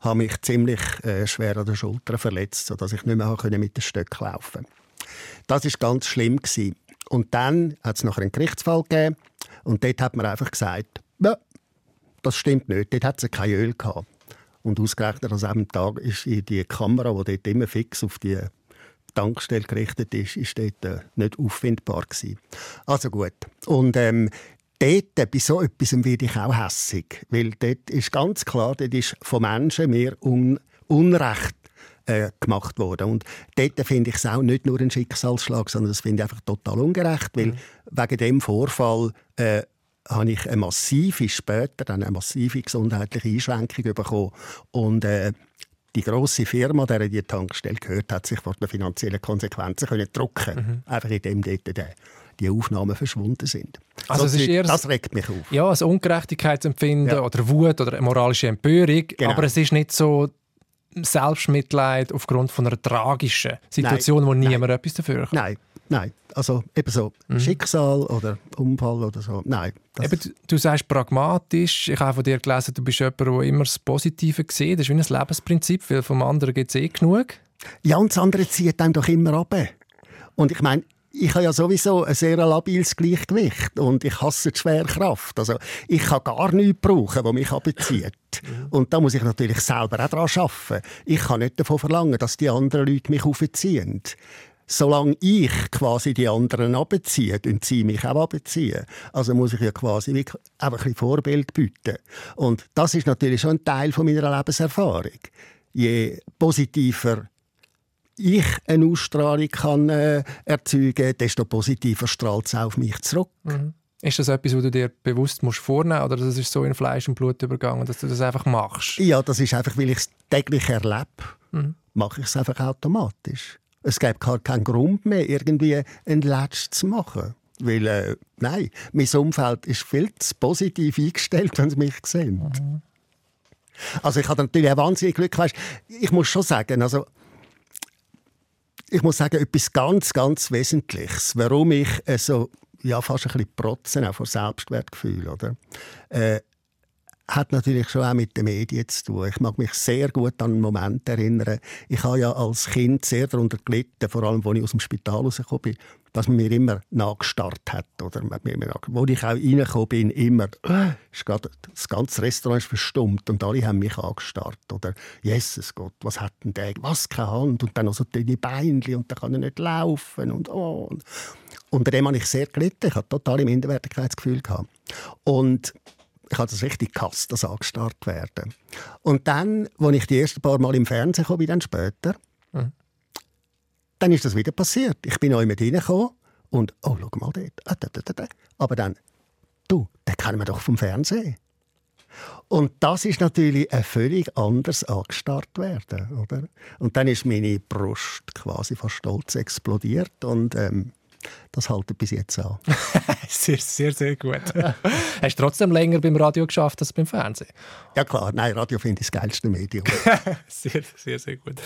habe mich ziemlich äh, schwer an der Schulter verletzt, sodass ich nicht mehr mit dem Stöck laufen konnte. Das ist ganz schlimm gewesen. Und dann hat es noch einen Gerichtsfall gegeben und dort hat man einfach gesagt, ja, das stimmt nicht, dort hat es kein Öl gehabt. Und ausgerechnet an diesem Tag ist die Kamera, die dort immer fix auf die Tankstelle gerichtet ist, ist dort äh, nicht auffindbar gewesen. Also gut. Und ähm, dort, bei so etwas werde ich auch hässig, weil dort ist ganz klar, dort ist von Menschen mehr un Unrecht äh, gemacht worden. Und dort finde ich es auch nicht nur ein Schicksalsschlag, sondern das finde ich einfach total ungerecht, weil mhm. wegen dem Vorfall äh, habe ich eine massive, später dann eine massive gesundheitliche Einschränkung bekommen. Und äh, die grosse Firma, der die Tankstelle gehört, hat sich vor den finanziellen Konsequenzen können drucken, mhm. einfach indem dort der die Aufnahmen verschwunden sind.
Also so,
das, das regt mich auf.
Ja, ein Ungerechtigkeitsempfinden ja. oder Wut oder moralische Empörung, genau. aber es ist nicht so Selbstmitleid aufgrund von einer tragischen Situation, nein, wo niemand nein. etwas dafür
kann. Nein, nein. Also eben so mhm. Schicksal oder Unfall oder so. Nein.
Eben, du, du sagst pragmatisch. Ich habe von dir gelesen, du bist jemand, der immer das Positive sieht. Das ist wie ein Lebensprinzip, weil vom anderen gibt es eh genug.
Ja, und das andere zieht einem doch immer ab. Und ich meine, ich habe ja sowieso ein sehr labiles Gleichgewicht und ich hasse die Schwerkraft. Also ich kann gar nichts brauchen, was mich abzieht. Und da muss ich natürlich selber auch daran arbeiten. Ich kann nicht davon verlangen, dass die anderen Leute mich aufziehen. solange ich quasi die anderen abziehe, und sie mich auch abziehen. Also muss ich ja quasi wie ein bisschen Vorbild bieten. Und das ist natürlich schon ein Teil von meiner Lebenserfahrung. Je positiver ich eine Ausstrahlung kann, äh, erzeugen desto positiver strahlt es auf mich zurück.
Mhm. Ist das etwas, was du dir bewusst musst vornehmen musst? Oder das ist so in Fleisch und Blut übergegangen, dass du das einfach machst?
Ja, das ist einfach, weil ich es täglich erlebe, mhm. mache ich es einfach automatisch. Es gibt gar keinen Grund mehr, irgendwie ein Letzt zu machen. Weil, äh, nein, mein Umfeld ist viel zu positiv eingestellt, wenn sie mich sehen. Mhm. Also ich habe natürlich auch wahnsinnig Glück. Weißt, ich muss schon sagen, also ich muss sagen, etwas ganz, ganz Wesentliches, warum ich äh, ja, fast ein bisschen protzen, auch vor Selbstwertgefühl, oder? Äh, hat natürlich schon auch mit den Medien zu tun. Ich mag mich sehr gut an einen Moment erinnern. Ich habe ja als Kind sehr darunter gelitten, vor allem, als ich aus dem Spital rausgekommen bin, dass man mir immer nachgestarrt hat. Oder wo ich auch reingekommen bin, immer, äh, das ganze Restaurant ist verstummt und alle haben mich angestarrt. Oder, Jesus Gott, was hat denn der? Was, keine Hand? Und dann noch so dünne Beinchen und dann kann er nicht laufen. Und, oh. und unter dem habe ich sehr gelitten. Ich hatte total im Minderwertigkeitsgefühl. Und ich habe das richtig gehasst, das angestarrt werden. Und dann, als ich die ersten paar Mal im Fernsehen kam, dann später. Dann ist das wieder passiert. Ich bin auch mit reingekommen und, oh, schau mal dort. Ah. Aber dann, du, den kennen wir doch vom Fernsehen. Und das ist natürlich ein völlig anders angestarrt werden, oder? Und dann ist meine Brust quasi fast stolz explodiert und ähm, das haltet bis jetzt an. *laughs*
sehr, sehr, sehr gut. *laughs* Hast du trotzdem länger beim Radio geschafft als beim Fernsehen?
Ja klar, nein, Radio finde ich das geilste Medium. *laughs*
sehr, sehr, sehr gut.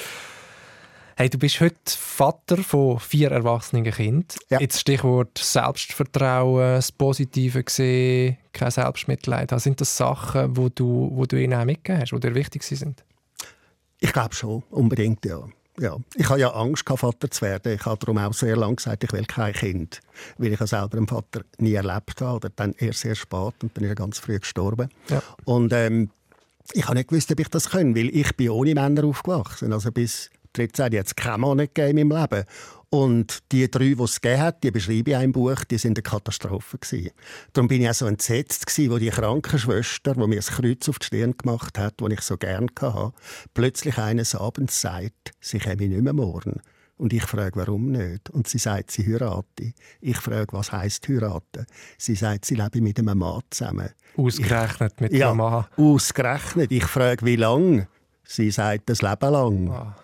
Hey, du bist heute Vater von vier erwachsenen Kindern. Ja. Jetzt Stichwort Selbstvertrauen, das Positive gesehen, kein Selbstmitleid. Also sind das Sachen, wo du, wo du ihnen auch mitgegeben hast, die dir wichtig sind?
Ich glaube schon, unbedingt, ja ja, ich hatte ja Angst, Vater zu werden. Ich habe darum auch sehr lange gesagt, ich will kein Kind. Weil ich selber einen Vater nie erlebt habe. Oder dann erst sehr spät und dann ist er ganz früh gestorben. Ja. Und ähm, ich habe nicht gewusst, ob ich das kann, weil ich bin ohne Männer aufgewachsen. Also bis 13 hat es keinen Mann gegeben in meinem Leben. Und die drei, die es gegeben hat, die beschreibe ich in einem Buch, die sind eine Katastrophe. Gewesen. Darum bin ich auch so entsetzt, gewesen, wo die Krankenschwester, die mir das Kreuz auf die Stirn gemacht hat, das ich so gerne hatte, plötzlich eines Abends sagt, sie käme nicht mehr morgen. Und ich frage, warum nicht? Und sie sagt, sie heirate. Ich frage, was heisst heiraten? Sie sagt, sie lebe mit einem Mann zusammen.
Ausgerechnet ich, mit
ja,
einem Mann?
ausgerechnet. Ich frage, wie lange? Sie sagt, das Leben lang. Oh.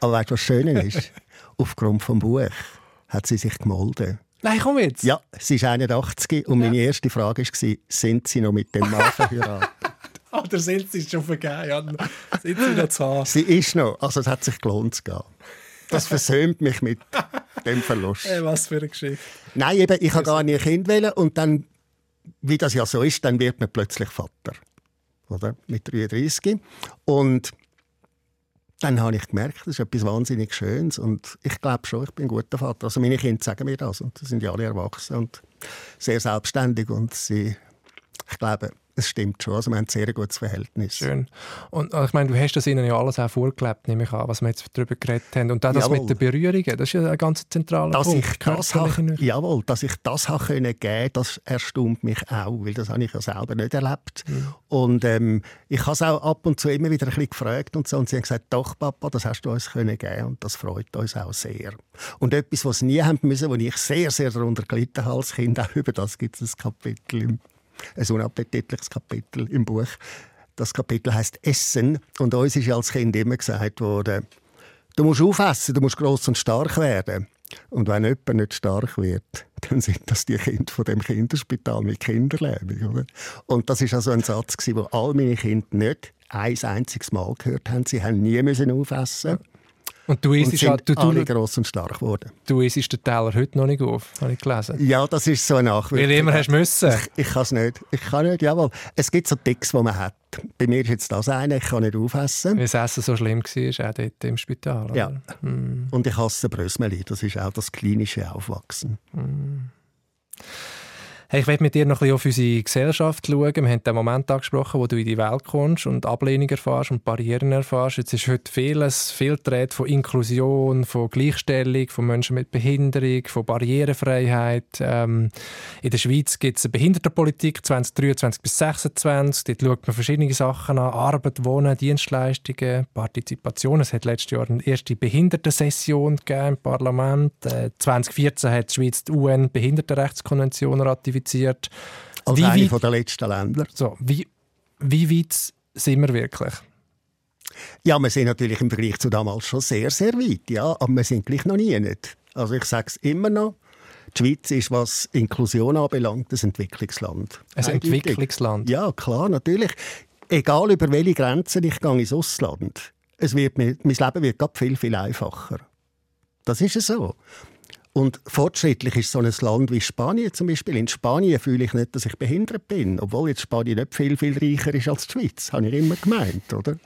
Aber weißt du, was schön ist? *laughs* aufgrund vom Buch hat sie sich gemolden.
Nein, komm jetzt!
Ja, sie ist 81 und meine erste Frage war, sind Sie noch mit dem Mann verheiratet? *laughs*
Oder sind Sie schon vergeben? Sind Sie noch zu haben?
Sie ist noch. Also es hat sich gelohnt zu gehen. Das versöhnt mich mit dem Verlust. *laughs*
Hey, was für eine Geschichte.
Nein, eben, ich habe gar nicht ein Kind wählen und dann, wie das ja so ist, dann wird man plötzlich Vater. Oder? Mit 33. Und dann habe ich gemerkt, das ist etwas wahnsinnig Schönes und ich glaube schon, ich bin ein guter Vater. Also meine Kinder sagen mir das und sie sind ja alle erwachsen und sehr selbstständig und sie, ich glaube, es stimmt schon. Also wir haben ein sehr gutes Verhältnis.
Schön. Und ich meine, du hast das ihnen ja alles auch vorgelebt, nehme ich an, was wir jetzt darüber geredet haben. Und auch das jawohl. mit den Berührungen, das ist ja ein ganz zentraler
dass
Punkt.
Ich das hab, jawohl, dass ich das habe können geben, das erstaunt mich auch, weil das habe ich ja selber nicht erlebt. Mhm. Und ähm, ich habe es auch ab und zu immer wieder ein bisschen gefragt und so, und sie haben gesagt, doch Papa, das hast du uns können geben und das freut uns auch sehr. Und etwas, was sie nie haben müssen, wo ich sehr, sehr darunter gelitten habe als Kind, *laughs* auch über das gibt es ein Kapitel im ein unappetitliches Kapitel im Buch. Das Kapitel heißt Essen und uns ist als Kind immer gesagt worden, du musst aufessen, du musst groß und stark werden. Und wenn jemand nicht stark wird, *laughs* dann sind das die Kinder von dem Kinderspital mit Kinderlähmung. Oder? Und das ist also ein Satz, den all meine Kinder nicht ein einziges Mal gehört haben. Sie haben nie müssen aufessen.
Und du isst
ja, du, alle gross und stark geworden.
Du isst den Teller heute noch nicht auf, habe ich gelesen.
Ja, das ist so eine Nachwirkung.
Weil immer hast müssen.
Ich, ich kann es nicht. Ich kann nicht, jawohl. Es gibt so Ticks, die man hat. Bei mir ist jetzt das eine, ich kann nicht aufessen.
Weil das Essen so schlimm war, auch dort im Spital. Oder?
Ja. Mm. Und ich hasse Brösmeli. Das ist auch das klinische Aufwachsen. Mm.
Hey, ich werde mit dir noch ein bisschen auf unsere Gesellschaft schauen. Wir haben den Moment angesprochen, wo du in die Welt kommst und Ablehnung erfährst und Barrieren erfährst. Jetzt ist heute vieles, viel Dreht von Inklusion, von Gleichstellung, von Menschen mit Behinderung, von Barrierefreiheit. Ähm, in der Schweiz gibt es eine Behindertenpolitik 2023 bis 2026. Dort schaut man verschiedene Sachen an. Arbeit, Wohnen, Dienstleistungen, Partizipation. Es hat letztes Jahr eine erste Behindertensession im Parlament. Äh, 2014 hat die Schweiz die UN-Behindertenrechtskonvention ratifiziert ratifiziert.
Als wie eine weit, der letzten Länder.
So, wie, wie weit sind wir wirklich?
Ja, wir sind natürlich im Vergleich zu damals schon sehr, sehr weit, ja, aber wir sind gleich noch nie nicht. Also ich sage es immer noch, die Schweiz ist, was Inklusion anbelangt, ein Entwicklungsland.
Ein Entwicklungsland?
Ja, klar, natürlich. Egal über welche Grenzen ich gehe ins Ausland, es wird, mein Leben wird viel, viel einfacher. Das ist es so. Und fortschrittlich ist so ein Land wie Spanien zum Beispiel. In Spanien fühle ich nicht, dass ich behindert bin, obwohl jetzt Spanien nicht viel, viel reicher ist als die Schweiz, habe ich immer gemeint, oder?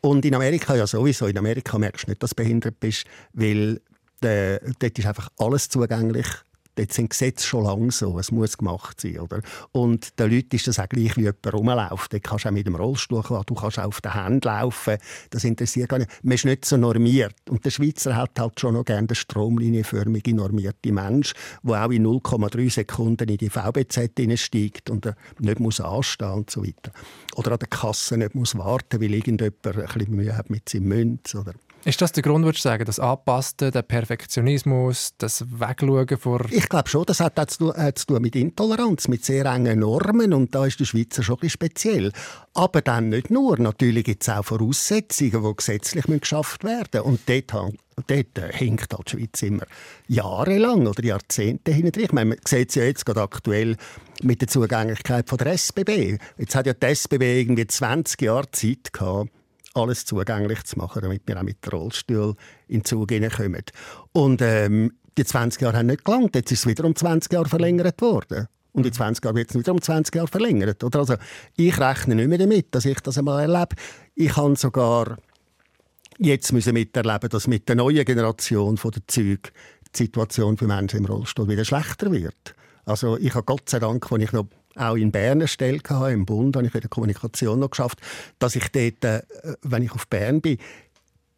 Und in Amerika ja sowieso. In Amerika merkst du nicht, dass du behindert bist, weil äh, dort ist einfach alles zugänglich Dort sind Gesetze schon lange so, es muss gemacht sein. Oder? Und den Leuten ist das auch gleich, wie jemand rumläuft. Dort kannst du auch mit dem Rollstuhl laufen, du kannst auch auf den Händen laufen. Das interessiert gar nicht. Man ist nicht so normiert. Und der Schweizer hat halt schon noch gerne den stromlinienförmige normierte Mensch, der auch in 0,3 Sekunden in die VBZ steigt und nicht muss anstehen und so weiter. Oder an der Kasse nicht muss warten, weil irgendjemand ein bisschen Mühe hat mit seinem Münz. Oder
ist das der Grund, würdest du sagen, das Anpassen, der Perfektionismus, das Wegschauen vor...
Ich glaube schon, das hat zu, äh, zu tun mit Intoleranz, mit sehr engen Normen und da ist der Schweizer schon ein speziell. Aber dann nicht nur, natürlich gibt es auch Voraussetzungen, die gesetzlich geschafft werden und dort, dort äh, hinkt halt die Schweiz immer jahrelang oder Jahrzehnte hinterher. Ich meine, man sieht es ja jetzt gerade aktuell mit der Zugänglichkeit von der SBB. Jetzt hat ja die SBB irgendwie 20 Jahre Zeit gehabt, alles zugänglich zu machen, damit wir auch mit dem Rollstuhl in den Zug kommen. Und ähm, die 20 Jahre haben nicht gelangt. Jetzt ist es wieder um 20 Jahre verlängert worden. Und in 20 Jahren wird es wieder um 20 Jahre verlängert. Oder? Also, ich rechne nicht mehr damit, dass ich das einmal erlebe. Ich kann sogar jetzt müssen miterleben, dass mit der neuen Generation von der Züge die Situation für Menschen im Rollstuhl wieder schlechter wird. Also ich habe Gott sei Dank, als ich noch auch in Bern eine Stelle hatte, im Bund, habe ich in der Kommunikation noch geschafft, dass ich dort, äh, wenn ich auf Bern bin,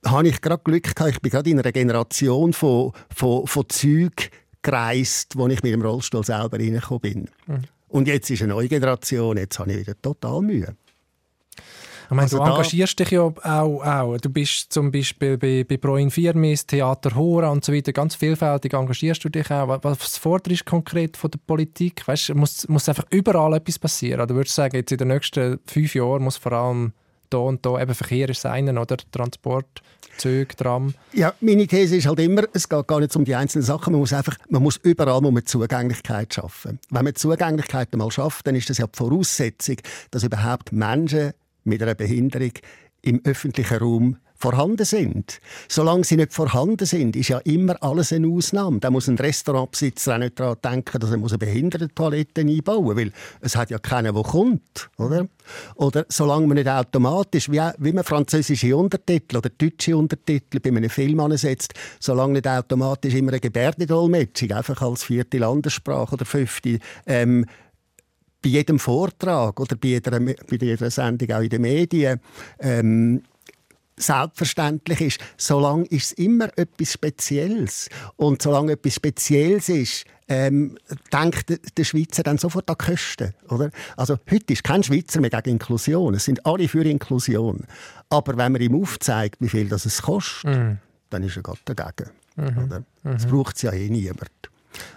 habe ich gerade Glück gehabt. Ich bin gerade in einer Generation von, von, von Zügen gereist, wo ich mit dem Rollstuhl selber reingekommen bin. Mhm. Und jetzt ist eine neue Generation, jetzt habe ich wieder total Mühe.
Meine, also du engagierst dich ja auch, auch. Du bist zum Beispiel bei, bei Pro Infirmis, Theater Hora und so weiter, ganz vielfältig engagierst du dich auch. Was forderst du konkret von der Politik? Weißt, muss, muss einfach überall etwas passieren? Oder würdest du sagen, jetzt in den nächsten fünf Jahren muss vor allem da und da eben Verkehr sein oder Transport? Züge, Tram?
Ja, meine These ist halt immer, es geht gar nicht um die einzelnen Sachen, man muss einfach, man muss überall muss man Zugänglichkeit schaffen. Wenn man Zugänglichkeit einmal schafft, dann ist das ja die Voraussetzung, dass überhaupt Menschen mit einer Behinderung im öffentlichen Raum vorhanden sind. Solange sie nicht vorhanden sind, ist ja immer alles eine Ausnahme. Da muss ein Restaurantbesitzer auch nicht daran denken, dass er eine Behindertentoilette einbauen muss, weil es hat ja keiner, der kommt. Oder? oder solange man nicht automatisch, wie, wie man französische Untertitel oder deutsche Untertitel bei einem Film ansetzt, solange nicht automatisch immer eine Gebärdendolmetschung, einfach als vierte Landessprache oder fünfte, ähm, bei jedem Vortrag oder bei jeder, bei jeder Sendung auch in den Medien ähm, selbstverständlich ist, solange ist es immer etwas Spezielles. Und solange etwas Spezielles ist, ähm, denkt der Schweizer dann sofort an Kosten. Oder? Also heute ist kein Schweizer mehr gegen Inklusion. Es sind alle für Inklusion. Aber wenn man ihm aufzeigt, wie viel das es kostet, mm. dann ist er gerade dagegen. Mhm. Oder? Mhm. Das braucht es ja eh niemand.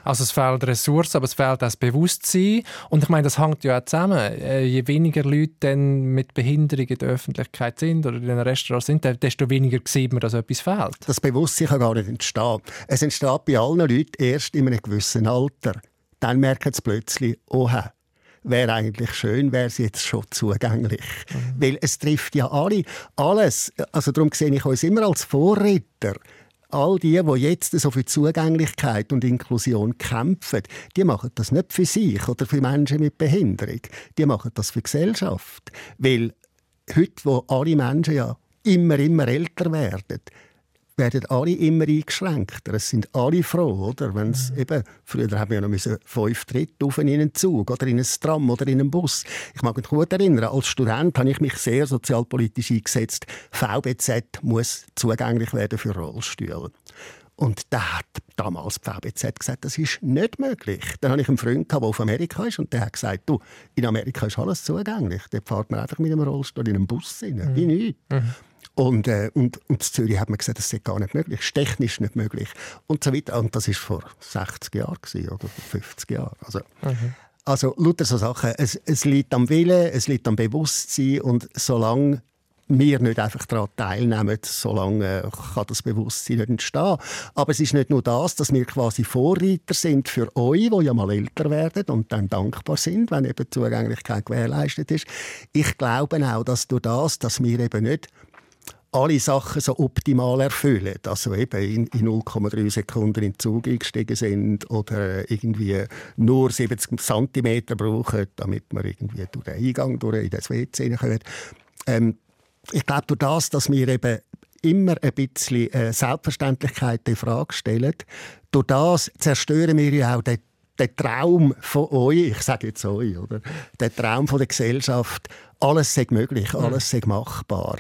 Also es fehlt Ressourcen, aber es fehlt auch das Bewusstsein. Und ich meine, das hängt ja auch zusammen. Äh, je weniger Leute dann mit Behinderung in der Öffentlichkeit sind oder in den Restaurants sind, desto weniger sieht man, dass etwas fehlt.
Das Bewusstsein kann gar nicht entstehen. Es entsteht bei allen Leuten erst in einem gewissen Alter. Dann merken sie plötzlich, oha, wäre eigentlich schön, wäre sie jetzt schon zugänglich. Mhm. Weil es trifft ja alle, alles. Also darum sehe ich uns immer als Vorreiter all die, die jetzt so für Zugänglichkeit und Inklusion kämpfen, die machen das nicht für sich oder für Menschen mit Behinderung. Die machen das für die Gesellschaft. Weil heute, wo alle Menschen ja immer, immer älter werden, werden alle immer eingeschränkter. Es sind alle froh, oder? Wenn's mhm. eben, früher haben wir ja noch fünf Tritte auf in einen Zug oder in ein Tram oder in einen Bus. Ich mag mich gut erinnern, als Student habe ich mich sehr sozialpolitisch eingesetzt. VBZ muss zugänglich werden für Rollstühle. Und da hat damals die VBZ gesagt, das ist nicht möglich. Dann habe ich einen Freund, der auf Amerika ist, und der hat gesagt, du, in Amerika ist alles zugänglich. Dort fährt man einfach mit einem Rollstuhl in einem Bus rein, mhm. wie nichts. Mhm. Und, äh, und, und in Zürich hat man gesagt, das ist gar nicht möglich, ist technisch nicht möglich. Und so weiter. Und das war vor 60 Jahren gewesen, oder 50 Jahren. Also, mhm. also lauter so Sachen. Es, es liegt am Willen, es liegt am Bewusstsein und solange wir nicht einfach daran teilnehmen, solange äh, kann das Bewusstsein nicht entstehen. Aber es ist nicht nur das, dass wir quasi Vorreiter sind für euch, die ja mal älter werden und dann dankbar sind, wenn eben die Zugänglichkeit gewährleistet ist. Ich glaube auch, dass durch das, dass wir eben nicht alle Sachen so optimal erfüllen. Also eben in, in 0,3 Sekunden in den Zug eingestiegen sind oder irgendwie nur 70 cm brauchen, damit wir irgendwie durch den Eingang durch in das WC kommen. Ähm, ich glaube, durch das, dass wir eben immer ein bisschen äh, Selbstverständlichkeit in Frage stellen, durch das zerstören wir ja auch den, den Traum von euch, ich sage jetzt euch, oder? Den Traum von der Gesellschaft, alles sei möglich, alles sei machbar.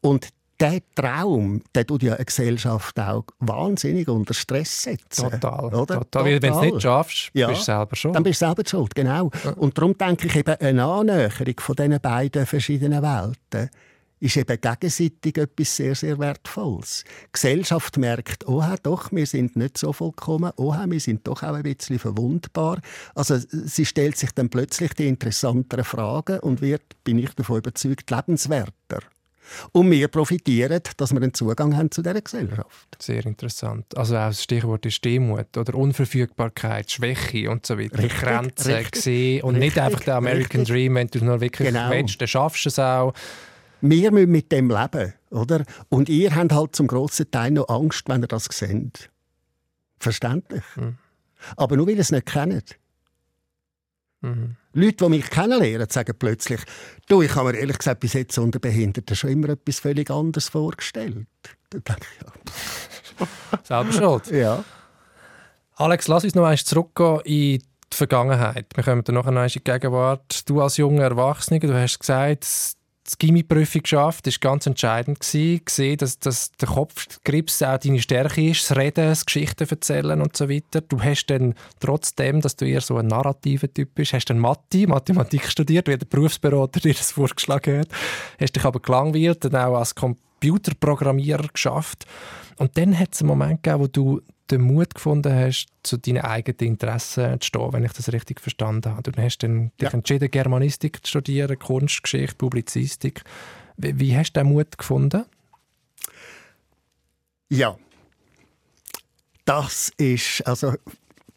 Und der Traum, der tut ja eine Gesellschaft auch wahnsinnig unter Stress setzen.
Total. Oder? Total. Wenn du es nicht schaffst, ja, bist du selber schuld.
Dann bist du selber schuld, genau. Ja. Und darum denke ich eben, eine Annäherung von diesen beiden verschiedenen Welten ist eben gegenseitig etwas sehr, sehr Wertvolles. Die Gesellschaft merkt, oh doch, wir sind nicht so vollkommen, oh wir sind doch auch ein bisschen verwundbar. Also sie stellt sich dann plötzlich die interessanteren Fragen und wird, bin ich davon überzeugt, lebenswerter. Und wir profitieren, dass wir einen Zugang haben zu dieser Gesellschaft.
Sehr interessant. Also auch das Stichwort ist Demut oder Unverfügbarkeit, Schwäche und so weiter. Richtig, Grenzen richtig, sehen und richtig, nicht einfach der American richtig. Dream, wenn du nur wirklich genau. willst, dann schaffst du es auch.
Wir müssen mit dem leben, oder? Und ihr habt halt zum grossen Teil noch Angst, wenn ihr das seht. Verständlich. Mhm. Aber nur weil ihr es nicht kennt. Mhm. Leute, die mich kennenlernen, sagen plötzlich, du, ich habe mir ehrlich gesagt bis jetzt unter Behinderten schon immer etwas völlig anderes vorgestellt. Dann denke
ich, ja. *laughs* Selber schuld.
Ja.
Alex, lass uns noch einmal zurückgehen in die Vergangenheit. Wir kommen dann noch einmal in die Gegenwart. Du als junger Erwachsener, du hast gesagt, das Gimmi-Prüfung geschafft, das war ganz entscheidend. Gewesen. Gesehen, dass, dass der Kopfgrips auch deine Stärke ist, das Reden, das Geschichten erzählen und so weiter. Du hast dann trotzdem, dass du eher so ein narrativer Typ bist, hast dann Mathe, Mathematik studiert, wie der Berufsberater dir das vorgeschlagen hat. Hast dich aber gelangweilt, dann auch als Computerprogrammierer geschafft. Und dann hat es einen Moment gegeben, wo du den Mut gefunden hast, zu deinen eigenen Interessen zu stehen, wenn ich das richtig verstanden habe. Du hast dann dich entschieden, Germanistik zu studieren, Kunstgeschichte, Publizistik. Wie, wie hast du den Mut gefunden?
Ja, das ist, also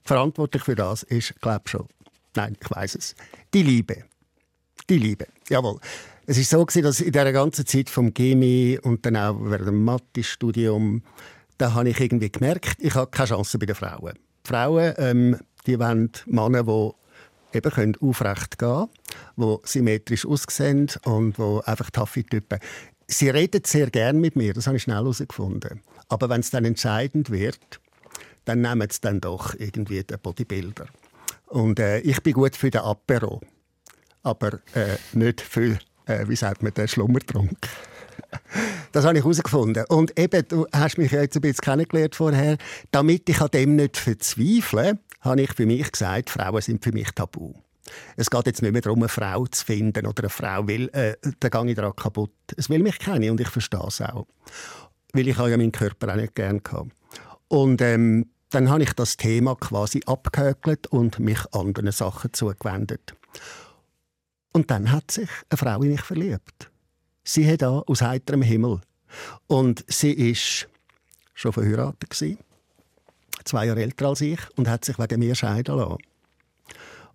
verantwortlich für das ist, glaube schon, nein, ich weiß es, die Liebe. Die Liebe, jawohl. Es ist so dass in der ganzen Zeit vom Chemie und dann auch während dem Mathe-Studium da habe ich irgendwie gemerkt, ich habe keine Chance bei den Frauen. Die Frauen, ähm, die wollen Männer, die eben können aufrecht gehen können, die symmetrisch aussehen und die einfach taffe Typen. Sie reden sehr gern mit mir, das habe ich schnell herausgefunden. Aber wenn es dann entscheidend wird, dann nehmen sie dann doch irgendwie den Bodybuilder. Und äh, ich bin gut für den Apero, aber äh, nicht für, äh, wie sagt man, den Schlummertrunk. *laughs* Das habe ich herausgefunden. Und eben, du hast mich jetzt ein bisschen kennengelernt vorher. Damit ich an dem nicht verzweifle, habe ich für mich gesagt, Frauen sind für mich tabu. Es geht jetzt nicht mehr darum, eine Frau zu finden oder eine Frau will, äh, da gehe ich daran kaputt. Es will mich kennen und ich verstehe es auch. Weil ich ja meinen Körper auch nicht gerne habe. Und ähm, dann habe ich das Thema quasi abgehökelt und mich anderen Sachen zugewendet. Und dann hat sich eine Frau in mich verliebt. Sie hat da aus heiterem Himmel. Und sie ist schon verheiratet gewesen, zwei Jahre älter als ich und hat sich wegen mir scheiden lassen.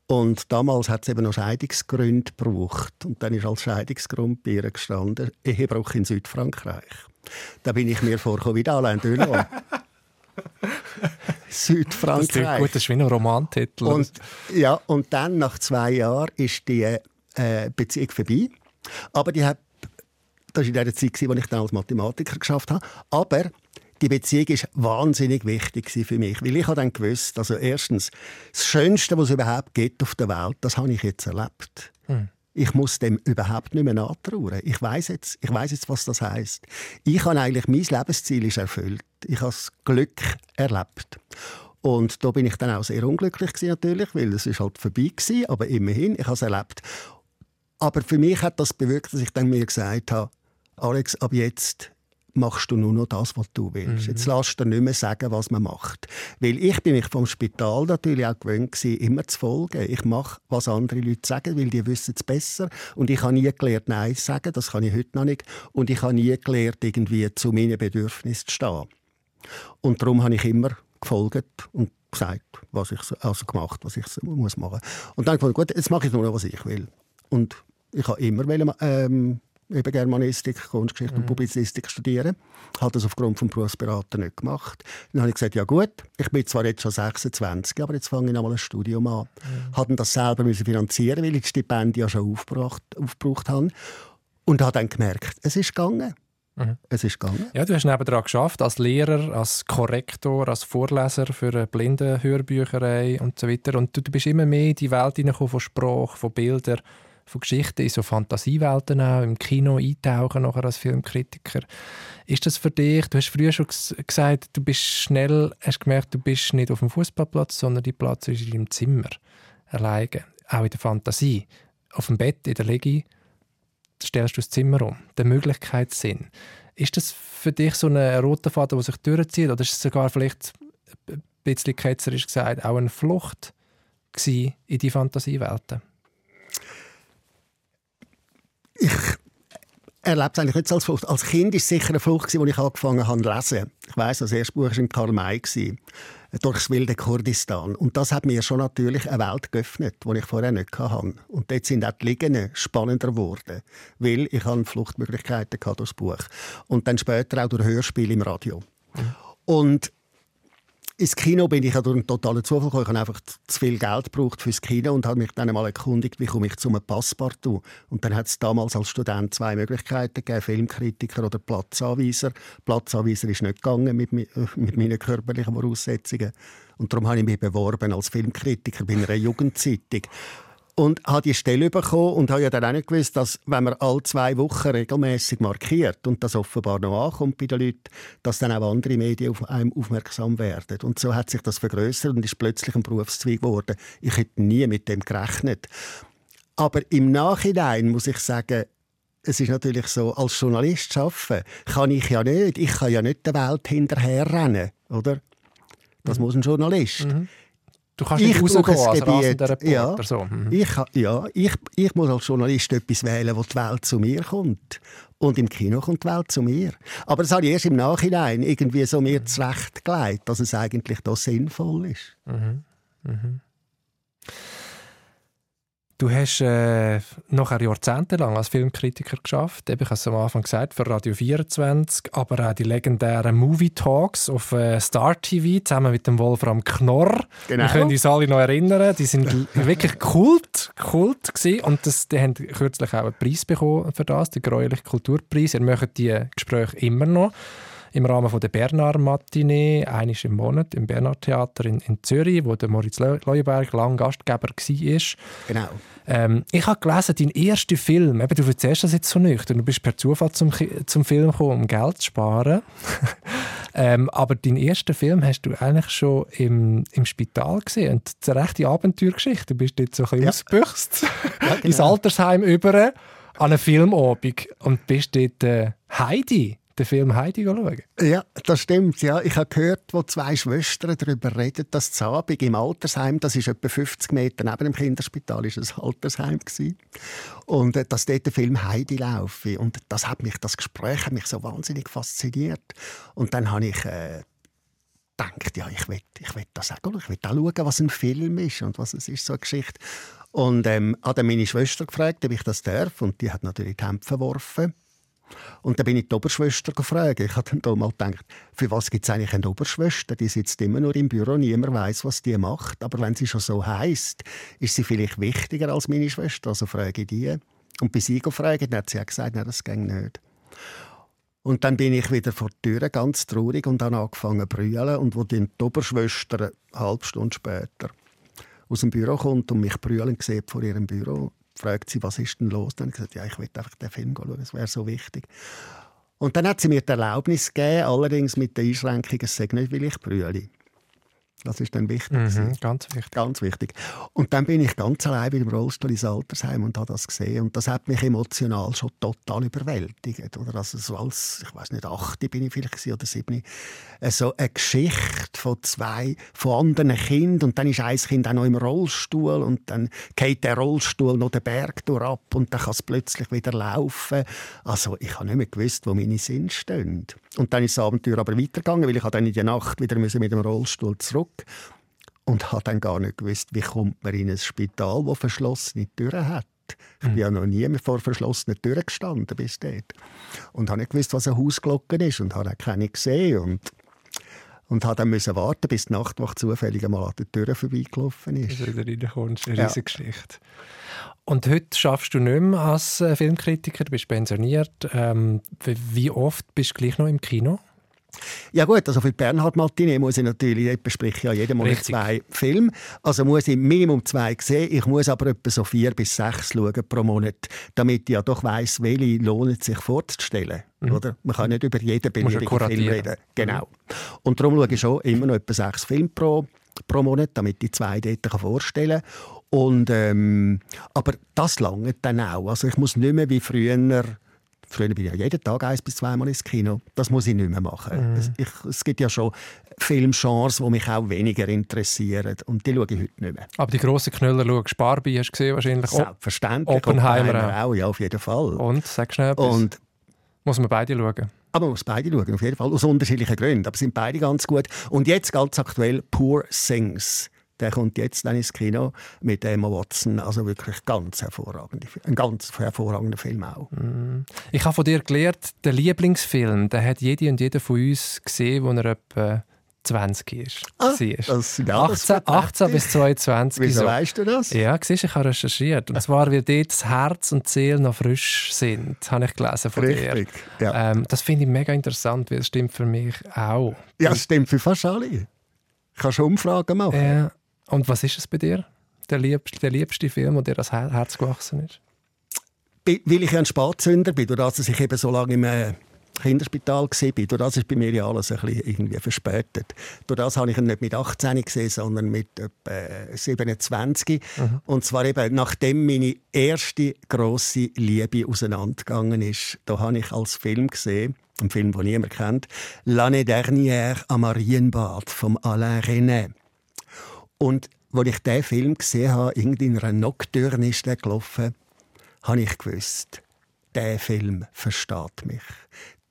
Und damals hat es eben noch Scheidungsgründe gebraucht. Und dann ist als Scheidungsgrund bei ihr gestanden, Ehebruch in Südfrankreich. Da bin ich mir vorgekommen wie Alain Delon. *laughs* Südfrankreich. Das
gut, das ist wie ein Romantitel.
Und, ja, und dann, nach zwei Jahren, ist die äh, Beziehung vorbei. Aber die hat das war in der Zeit, als ich dann als Mathematiker geschafft habe. Aber die Beziehung ist wahnsinnig wichtig für mich, weil ich habe dann gewusst, also erstens, das Schönste, was es überhaupt gibt auf der Welt, das habe ich jetzt erlebt. Hm. Ich muss dem überhaupt nicht mehr nachtrauern. Ich weiß jetzt, ich weiß jetzt, was das heißt. Ich habe eigentlich mein Lebensziel ist erfüllt. Ich habe das Glück erlebt. Und da bin ich dann auch sehr unglücklich gewesen, natürlich, weil es ist halt vorbei gewesen, aber immerhin, ich habe es erlebt. Aber für mich hat das bewirkt, dass ich dann mir gesagt habe, Alex, ab jetzt machst du nur noch das, was du willst. Mhm. Jetzt lass du nicht mehr sagen, was man macht. Weil ich bin mich vom Spital natürlich auch gewöhnt gewesen, immer zu folgen. Ich mache, was andere Leute sagen, weil die wissen es besser. Und ich habe nie gelernt, Nein zu sagen. Das kann ich heute noch nicht. Und ich habe nie gelernt, irgendwie zu meinen Bedürfnissen zu stehen. Und darum habe ich immer gefolgt und gesagt, was ich also gemacht, was ich muss machen. Und dann habe ich gesagt, gut, jetzt mache ich nur noch, was ich will. Und ich habe immer ähm, eben Germanistik, Kunstgeschichte mhm. und Publizistik studieren. Ich habe das aufgrund des Berufsberater nicht gemacht. Dann habe ich gesagt, ja gut, ich bin zwar jetzt schon 26, aber jetzt fange ich nochmal ein Studium an. Mhm. Habe das selber müssen finanzieren, weil ich die Stipendien ja schon aufgebraucht, aufgebraucht habe. Und habe dann gemerkt, es ist gegangen. Mhm. Es ist gegangen.
Ja, du hast nebenan geschafft als Lehrer, als Korrektor, als Vorleser für Blindenhörbücherei und so weiter. Und du, du bist immer mehr in die Welt hineingekommen von Sprache, von Bildern von Geschichten in so Fantasiewelten auch, im Kino eintauchen nachher als Filmkritiker. Ist das für dich, du hast früher schon gesagt, du bist schnell, hast gemerkt, du bist nicht auf dem Fußballplatz, sondern die Platz ist in deinem Zimmer, alleine, auch in der Fantasie. Auf dem Bett, in der Liege, stellst du das Zimmer um, der Möglichkeitssinn. Ist das für dich so ein roter Faden, der sich durchzieht, oder ist es sogar vielleicht ein bisschen ketzerisch gesagt auch eine Flucht in die Fantasiewelten?
Ich erlebe es eigentlich nicht als Flucht. Als Kind war es sicher eine Flucht, als ich angefangen habe zu lesen. Ich weiss, das erste Buch war im Karl May, durchs wilde Kurdistan. Und das hat mir schon natürlich eine Welt geöffnet, die ich vorher nicht hatte. Und dort sind auch die Liegen spannender geworden, weil ich Fluchtmöglichkeiten hatte durchs Buch. Und dann später auch durch Hörspiele im Radio. Mhm. Und ins Kino bin ich ja durch einen totalen Zufall gekommen. Ich habe einfach zu viel Geld gebraucht fürs Kino und habe mich dann einmal erkundigt, wie komme ich zu einem Passepartout. Und dann hat es damals als Student zwei Möglichkeiten gegeben, Filmkritiker oder Platzanweiser. Platzanweiser ist nicht gegangen mit, mit meinen körperlichen Voraussetzungen. Und darum habe ich mich beworben als Filmkritiker bei einer Jugendzeitung und habe die Stelle bekommen und habe ja dann auch nicht gewusst, dass wenn man alle zwei Wochen regelmäßig markiert und das offenbar noch ankommt bei den Leuten, dass dann auch andere Medien auf einem aufmerksam werden. Und so hat sich das vergrößert und ist plötzlich ein Berufszweig geworden. Ich hätte nie mit dem gerechnet. Aber im Nachhinein muss ich sagen, es ist natürlich so, als Journalist arbeiten kann ich ja nicht. Ich kann ja nicht der Welt hinterherrennen, oder? Das mhm. muss ein Journalist. Mhm.
Du kannst nicht
ich
rausgehen als
Reporter. Ja, so. mhm. ich, ja ich, ich muss als Journalist etwas wählen, wo die Welt zu mir kommt. Und im Kino kommt die Welt zu mir. Aber das habe ich erst im Nachhinein irgendwie so mir zurechtgelegt, dass es eigentlich da sinnvoll ist. Mhm. Mhm.
Du hast äh, nachher jahrzehntelang als Filmkritiker geschafft. ich habe es am Anfang gesagt, für Radio 24, aber auch die legendären Movie Talks auf äh, Star TV zusammen mit dem Wolfram Knorr. Genau. Wir können uns alle noch erinnern, die sind *laughs* wirklich Kult, Kult gewesen. und das, die haben kürzlich auch einen Preis bekommen für das, den Gräulichen Kulturpreis. Ihr macht die Gespräche immer noch im Rahmen von der Bernard Matinee, einisch im Monat im Bernard Theater in, in Zürich, wo der Moritz Leuenberg lang Gastgeber war.
Genau.
Ähm, ich habe gelesen, dein erster Film, eben, du erzählst das jetzt so nicht, du bist per Zufall zum, zum Film gekommen, um Geld zu sparen. *laughs* ähm, aber deinen ersten Film hast du eigentlich schon im, im Spital gesehen. Und das ist eine rechte Abenteuergeschichte. Du bist dort so ein bisschen ja. ja, genau. *laughs* ins Altersheim über an einem Filmabend und bist dort äh, Heidi den Film Heidi schauen?
Ja, das stimmt. Ja. Ich habe gehört, wo zwei Schwestern darüber reden, dass Zabig im Altersheim, das ist etwa 50 Meter neben dem Kinderspital, ist ein Altersheim gewesen. und äh, dass dort der Film Heidi laufe. Und das hat mich, das Gespräch hat mich so wahnsinnig fasziniert. Und dann habe ich äh, gedacht, ja, ich will, ich will das auch, ich will auch schauen, was ein Film ist und was es ist, so eine Geschichte. Und ähm, dann meine Schwester gefragt, ob ich das darf. Und die hat natürlich die Hemd verworfen. Und dann bin ich die Oberschwester gefragt. Ich habe dann mal gedacht, für was gibt es eigentlich eine Oberschwester? Die sitzt immer nur im Büro, niemand weiß, was die macht. Aber wenn sie schon so heißt, ist sie vielleicht wichtiger als meine Schwester. Also frage ich die. Und bei sie gefragt, hat sie auch gesagt, nein, das geht nicht. Und dann bin ich wieder vor der Tür, ganz traurig, und habe angefangen zu brüllen. Und wo die Oberschwester eine halbe Stunde später aus dem Büro kommt und mich brüllen sieht vor ihrem Büro, fragt sie, was ist denn los? Dann habe ich gesagt, ja, ich will einfach den Film schauen, das wäre so wichtig. Und dann hat sie mir die Erlaubnis gegeben, allerdings mit der Einschränkung, es sei nicht, weil ich brülle. Das ist dann wichtig.
Mhm, ganz wichtig.
Ganz wichtig. Und dann bin ich ganz allein mit dem Rollstuhl ins Altersheim und habe das gesehen. Und das hat mich emotional schon total überwältigt. Oder also so als, ich weiß nicht, acht bin ich vielleicht oder sieben. Äh, so eine Geschichte von zwei, von anderen Kindern. Und dann ist ein Kind auch noch im Rollstuhl. Und dann geht der Rollstuhl noch den Berg durch ab. Und dann kann es plötzlich wieder laufen. Also ich habe nicht mehr gewusst, wo meine Sinn stehen. Und dann ist das Abenteuer aber weitergegangen, weil ich dann in der Nacht wieder mit dem Rollstuhl zurück und habe dann gar nicht gewusst, wie kommt man in ein Spital, das verschlossene Türen hat. Ich bin ja noch nie vor verschlossenen Türen gestanden bis dort. Und habe nicht gewusst, was eine Hausglocke ist und habe auch keine gesehen. Und, und habe dann müssen warten, bis die Nachtwacht zufällig einmal an der Tür vorbeigelaufen ist.
Dass du wieder reinkommst, eine ja. riesige Geschichte. Und heute schaffst du nicht mehr als äh, Filmkritiker, du bist pensioniert. Ähm, wie oft bist du gleich noch im Kino?
Ja gut, also für Bernhard Matinee muss ich natürlich, ich bespreche ja jeden Monat zwei Filme, also muss ich Minimum zwei sehen, ich muss aber etwa so vier bis sechs schauen pro Monat, damit ich ja doch weiss, welche lohnt sich vorzustellen. Mhm. Oder? Man kann nicht über jeden beliebigen Film reden. Genau. Mhm. Und darum schaue ich schon immer noch etwa sechs Filme pro, pro Monat, damit ich zwei dort vorstellen kann. Und, ähm, aber das lange dann auch. Also ich muss nicht mehr wie früher Früher bin ich ja jeden Tag eins bis zweimal ins Kino. Das muss ich nicht mehr machen. Mhm. Es, ich, es, gibt ja schon Filmgenres, die mich auch weniger interessieren. Und die schaue ich heute nicht mehr.
Aber die grossen Knüller schaust Barbie, hast du gesehen wahrscheinlich?
Selbstverständlich.
Oppenheimer,
Oppenheimer auch. ja, auf jeden Fall.
Und, sag schnell etwas. Und,
muss
man beide schauen?
Aber man muss beide schauen, auf jeden Fall. Aus unterschiedlichen Gründen. Aber sind beide ganz gut. Und jetzt ganz aktuell Poor Things der kommt jetzt dann ins Kino mit Emma Watson. Also wirklich ganz hervorragend. Ein ganz hervorragender Film auch.
Mm. Ich habe von dir gelernt, der Lieblingsfilm, der hat jede und jeder von uns gesehen, wo er etwa 20 ist.
Ah, das sind
18, 18 bis 22.
Wieso so. weißt du das?
Ja, siehst, ich habe recherchiert. Und zwar, weil dort das Herz und die Seele noch frisch sind, habe ich gelesen von
Richtig,
dir. Ja. Ähm, das finde ich mega interessant, weil es stimmt für mich auch.
Ja, es stimmt für fast alle. Kannst du Umfragen machen?
Ja. Und was ist es bei dir? Der liebste, der liebste Film, der dir ans Herz gewachsen ist?
Weil ich ein Spatzünder bin, durch dass ich eben so lange im äh, Kinderspital war, durch das ist bei mir ja alles ein bisschen irgendwie verspätet. Durch das habe ich ihn nicht mit 18 gesehen, sondern mit etwa 27. Mhm. Und zwar eben, nachdem meine erste grosse Liebe auseinandergegangen ist, da habe ich als Film gesehen, ein Film, den niemand kennt, «L'année dernière am Marienbad» von Alain René. Und als ich diesen Film gesehen habe, irgendwie in einer Nocturne ist der gelaufen, habe ich gewusst, der Film versteht mich.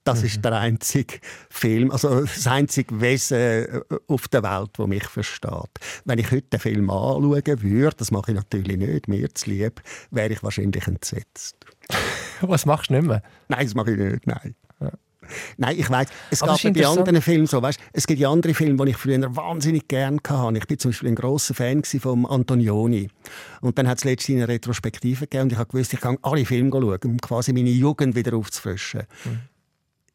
Das mhm. ist der einzige Film, also das einzige Wesen äh, auf der Welt, das mich versteht. Wenn ich heute den Film anschauen würde, das mache ich natürlich nicht, mir zu lieb, wäre ich wahrscheinlich entsetzt. *laughs*
Was machst du nicht mehr?
Nein, das mache ich nicht, nein. Nein, ich weiß, es gab bei anderen Filmen so, weißt, es gibt ja andere Filme, die ich früher wahnsinnig gerne hatte. Ich bin zum Beispiel ein großer Fan von Antonioni. Und dann hat es letztens eine Retrospektive gegeben und ich habe gewusst, ich kann alle Filme schauen, um quasi meine Jugend wieder aufzufrischen. Mhm.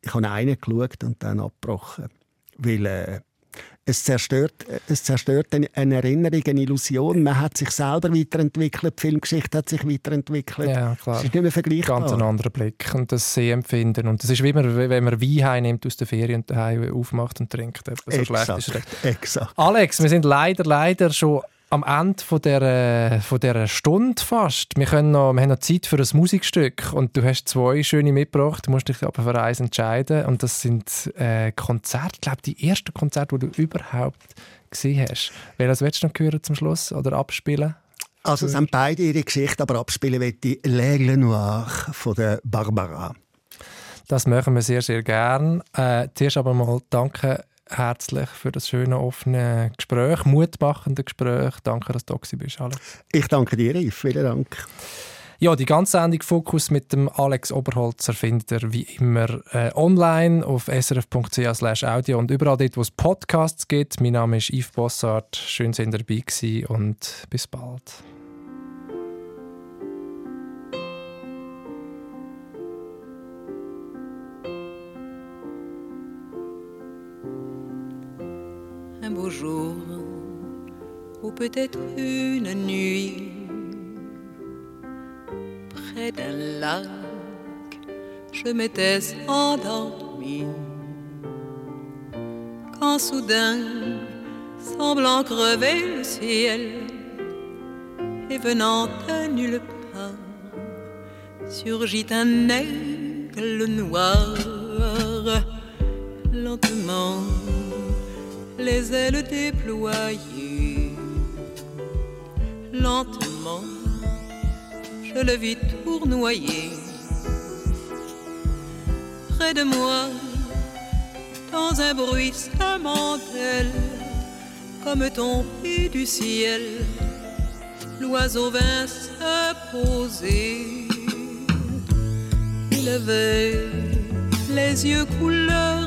Ich habe einen geschaut und dann abgebrochen. Weil, äh, es zerstört, es zerstört eine Erinnerung, eine Illusion. Man hat sich selber weiterentwickelt, die Filmgeschichte hat sich weiterentwickelt.
Ja, klar.
Es ist nicht mehr vergleichbar.
Ganz ein anderer Blick und das Sehempfinden. Und das ist wie man, wenn man Wein heimnimmt aus der Ferien und daheim aufmacht und trinkt. So
exakt, schlecht ist das. Exakt.
Alex, wir sind leider, leider schon am Ende von dieser, von dieser Stunde fast. Wir, können noch, wir haben noch Zeit für ein Musikstück und du hast zwei schöne mitgebracht. Du musst dich aber für eins entscheiden und das sind äh, Konzerte, ich glaube die ersten Konzerte, die du überhaupt gesehen hast. Welches willst du noch hören zum Schluss oder abspielen?
Also es haben beide ihre Geschichte, aber abspielen wird die «L'Aigle Noir» von der Barbara.
Das machen wir sehr, sehr gern. Äh, zuerst aber mal danke herzlich für das schöne, offene Gespräch, mutmachende Gespräch. Danke, dass du da bist, Alex.
Ich danke dir, Yves. Vielen Dank.
Ja, die ganze Sendung Fokus mit dem Alex Oberholzer findet ihr wie immer äh, online auf srf.ch audio und überall dort, wo es Podcasts gibt. Mein Name ist Yves Bossart. Schön, dass ihr dabei gewesen und bis bald.
Un beau jour ou peut-être une nuit près d'un lac, je m'étais endormi quand soudain, semblant crever le ciel et venant de nulle part, surgit un aigle noir lentement les ailes déployées. Lentement, je le vis tournoyer. Près de moi, dans un bruit d'ailes, comme tombé du ciel, l'oiseau vint se poser. Il avait les yeux couleur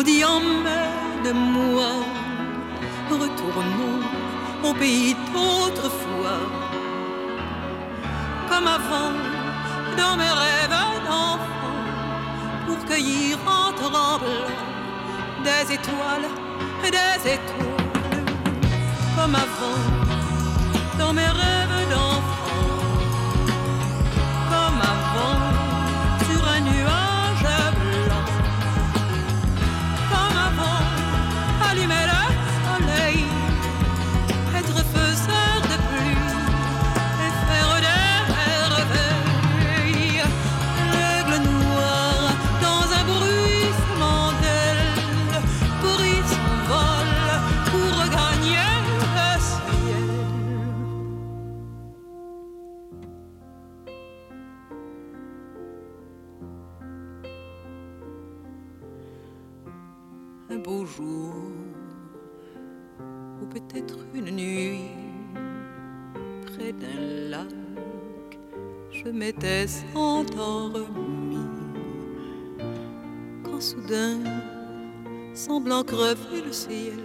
on dit emmène-moi, retournons au pays d'autrefois, comme avant, dans mes rêves d'enfant, pour cueillir en tremblant des étoiles, des étoiles, comme avant, dans mes rêves m'étais endormi. Quand soudain, semblant crever le ciel,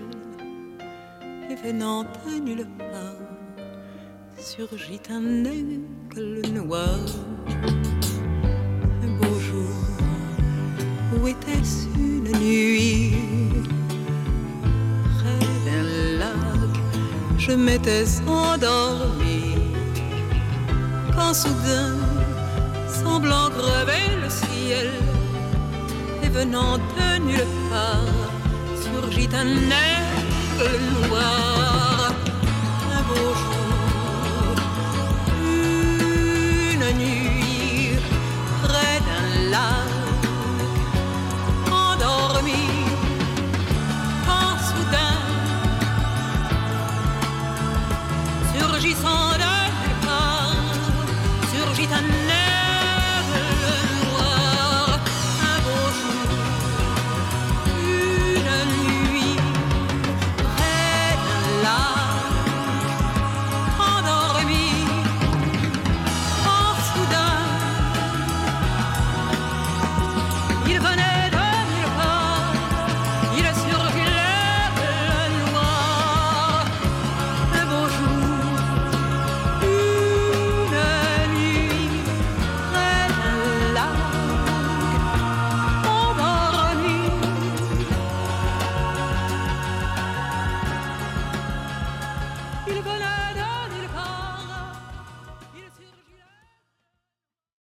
et venant de nulle part, surgit un aigle noir. Un beau jour, où était-ce une nuit? Près d'un lac, je m'étais endormi. Quand soudain, semblant le ciel, et venant de nulle part, surgit un aigle noir. Un beau jour,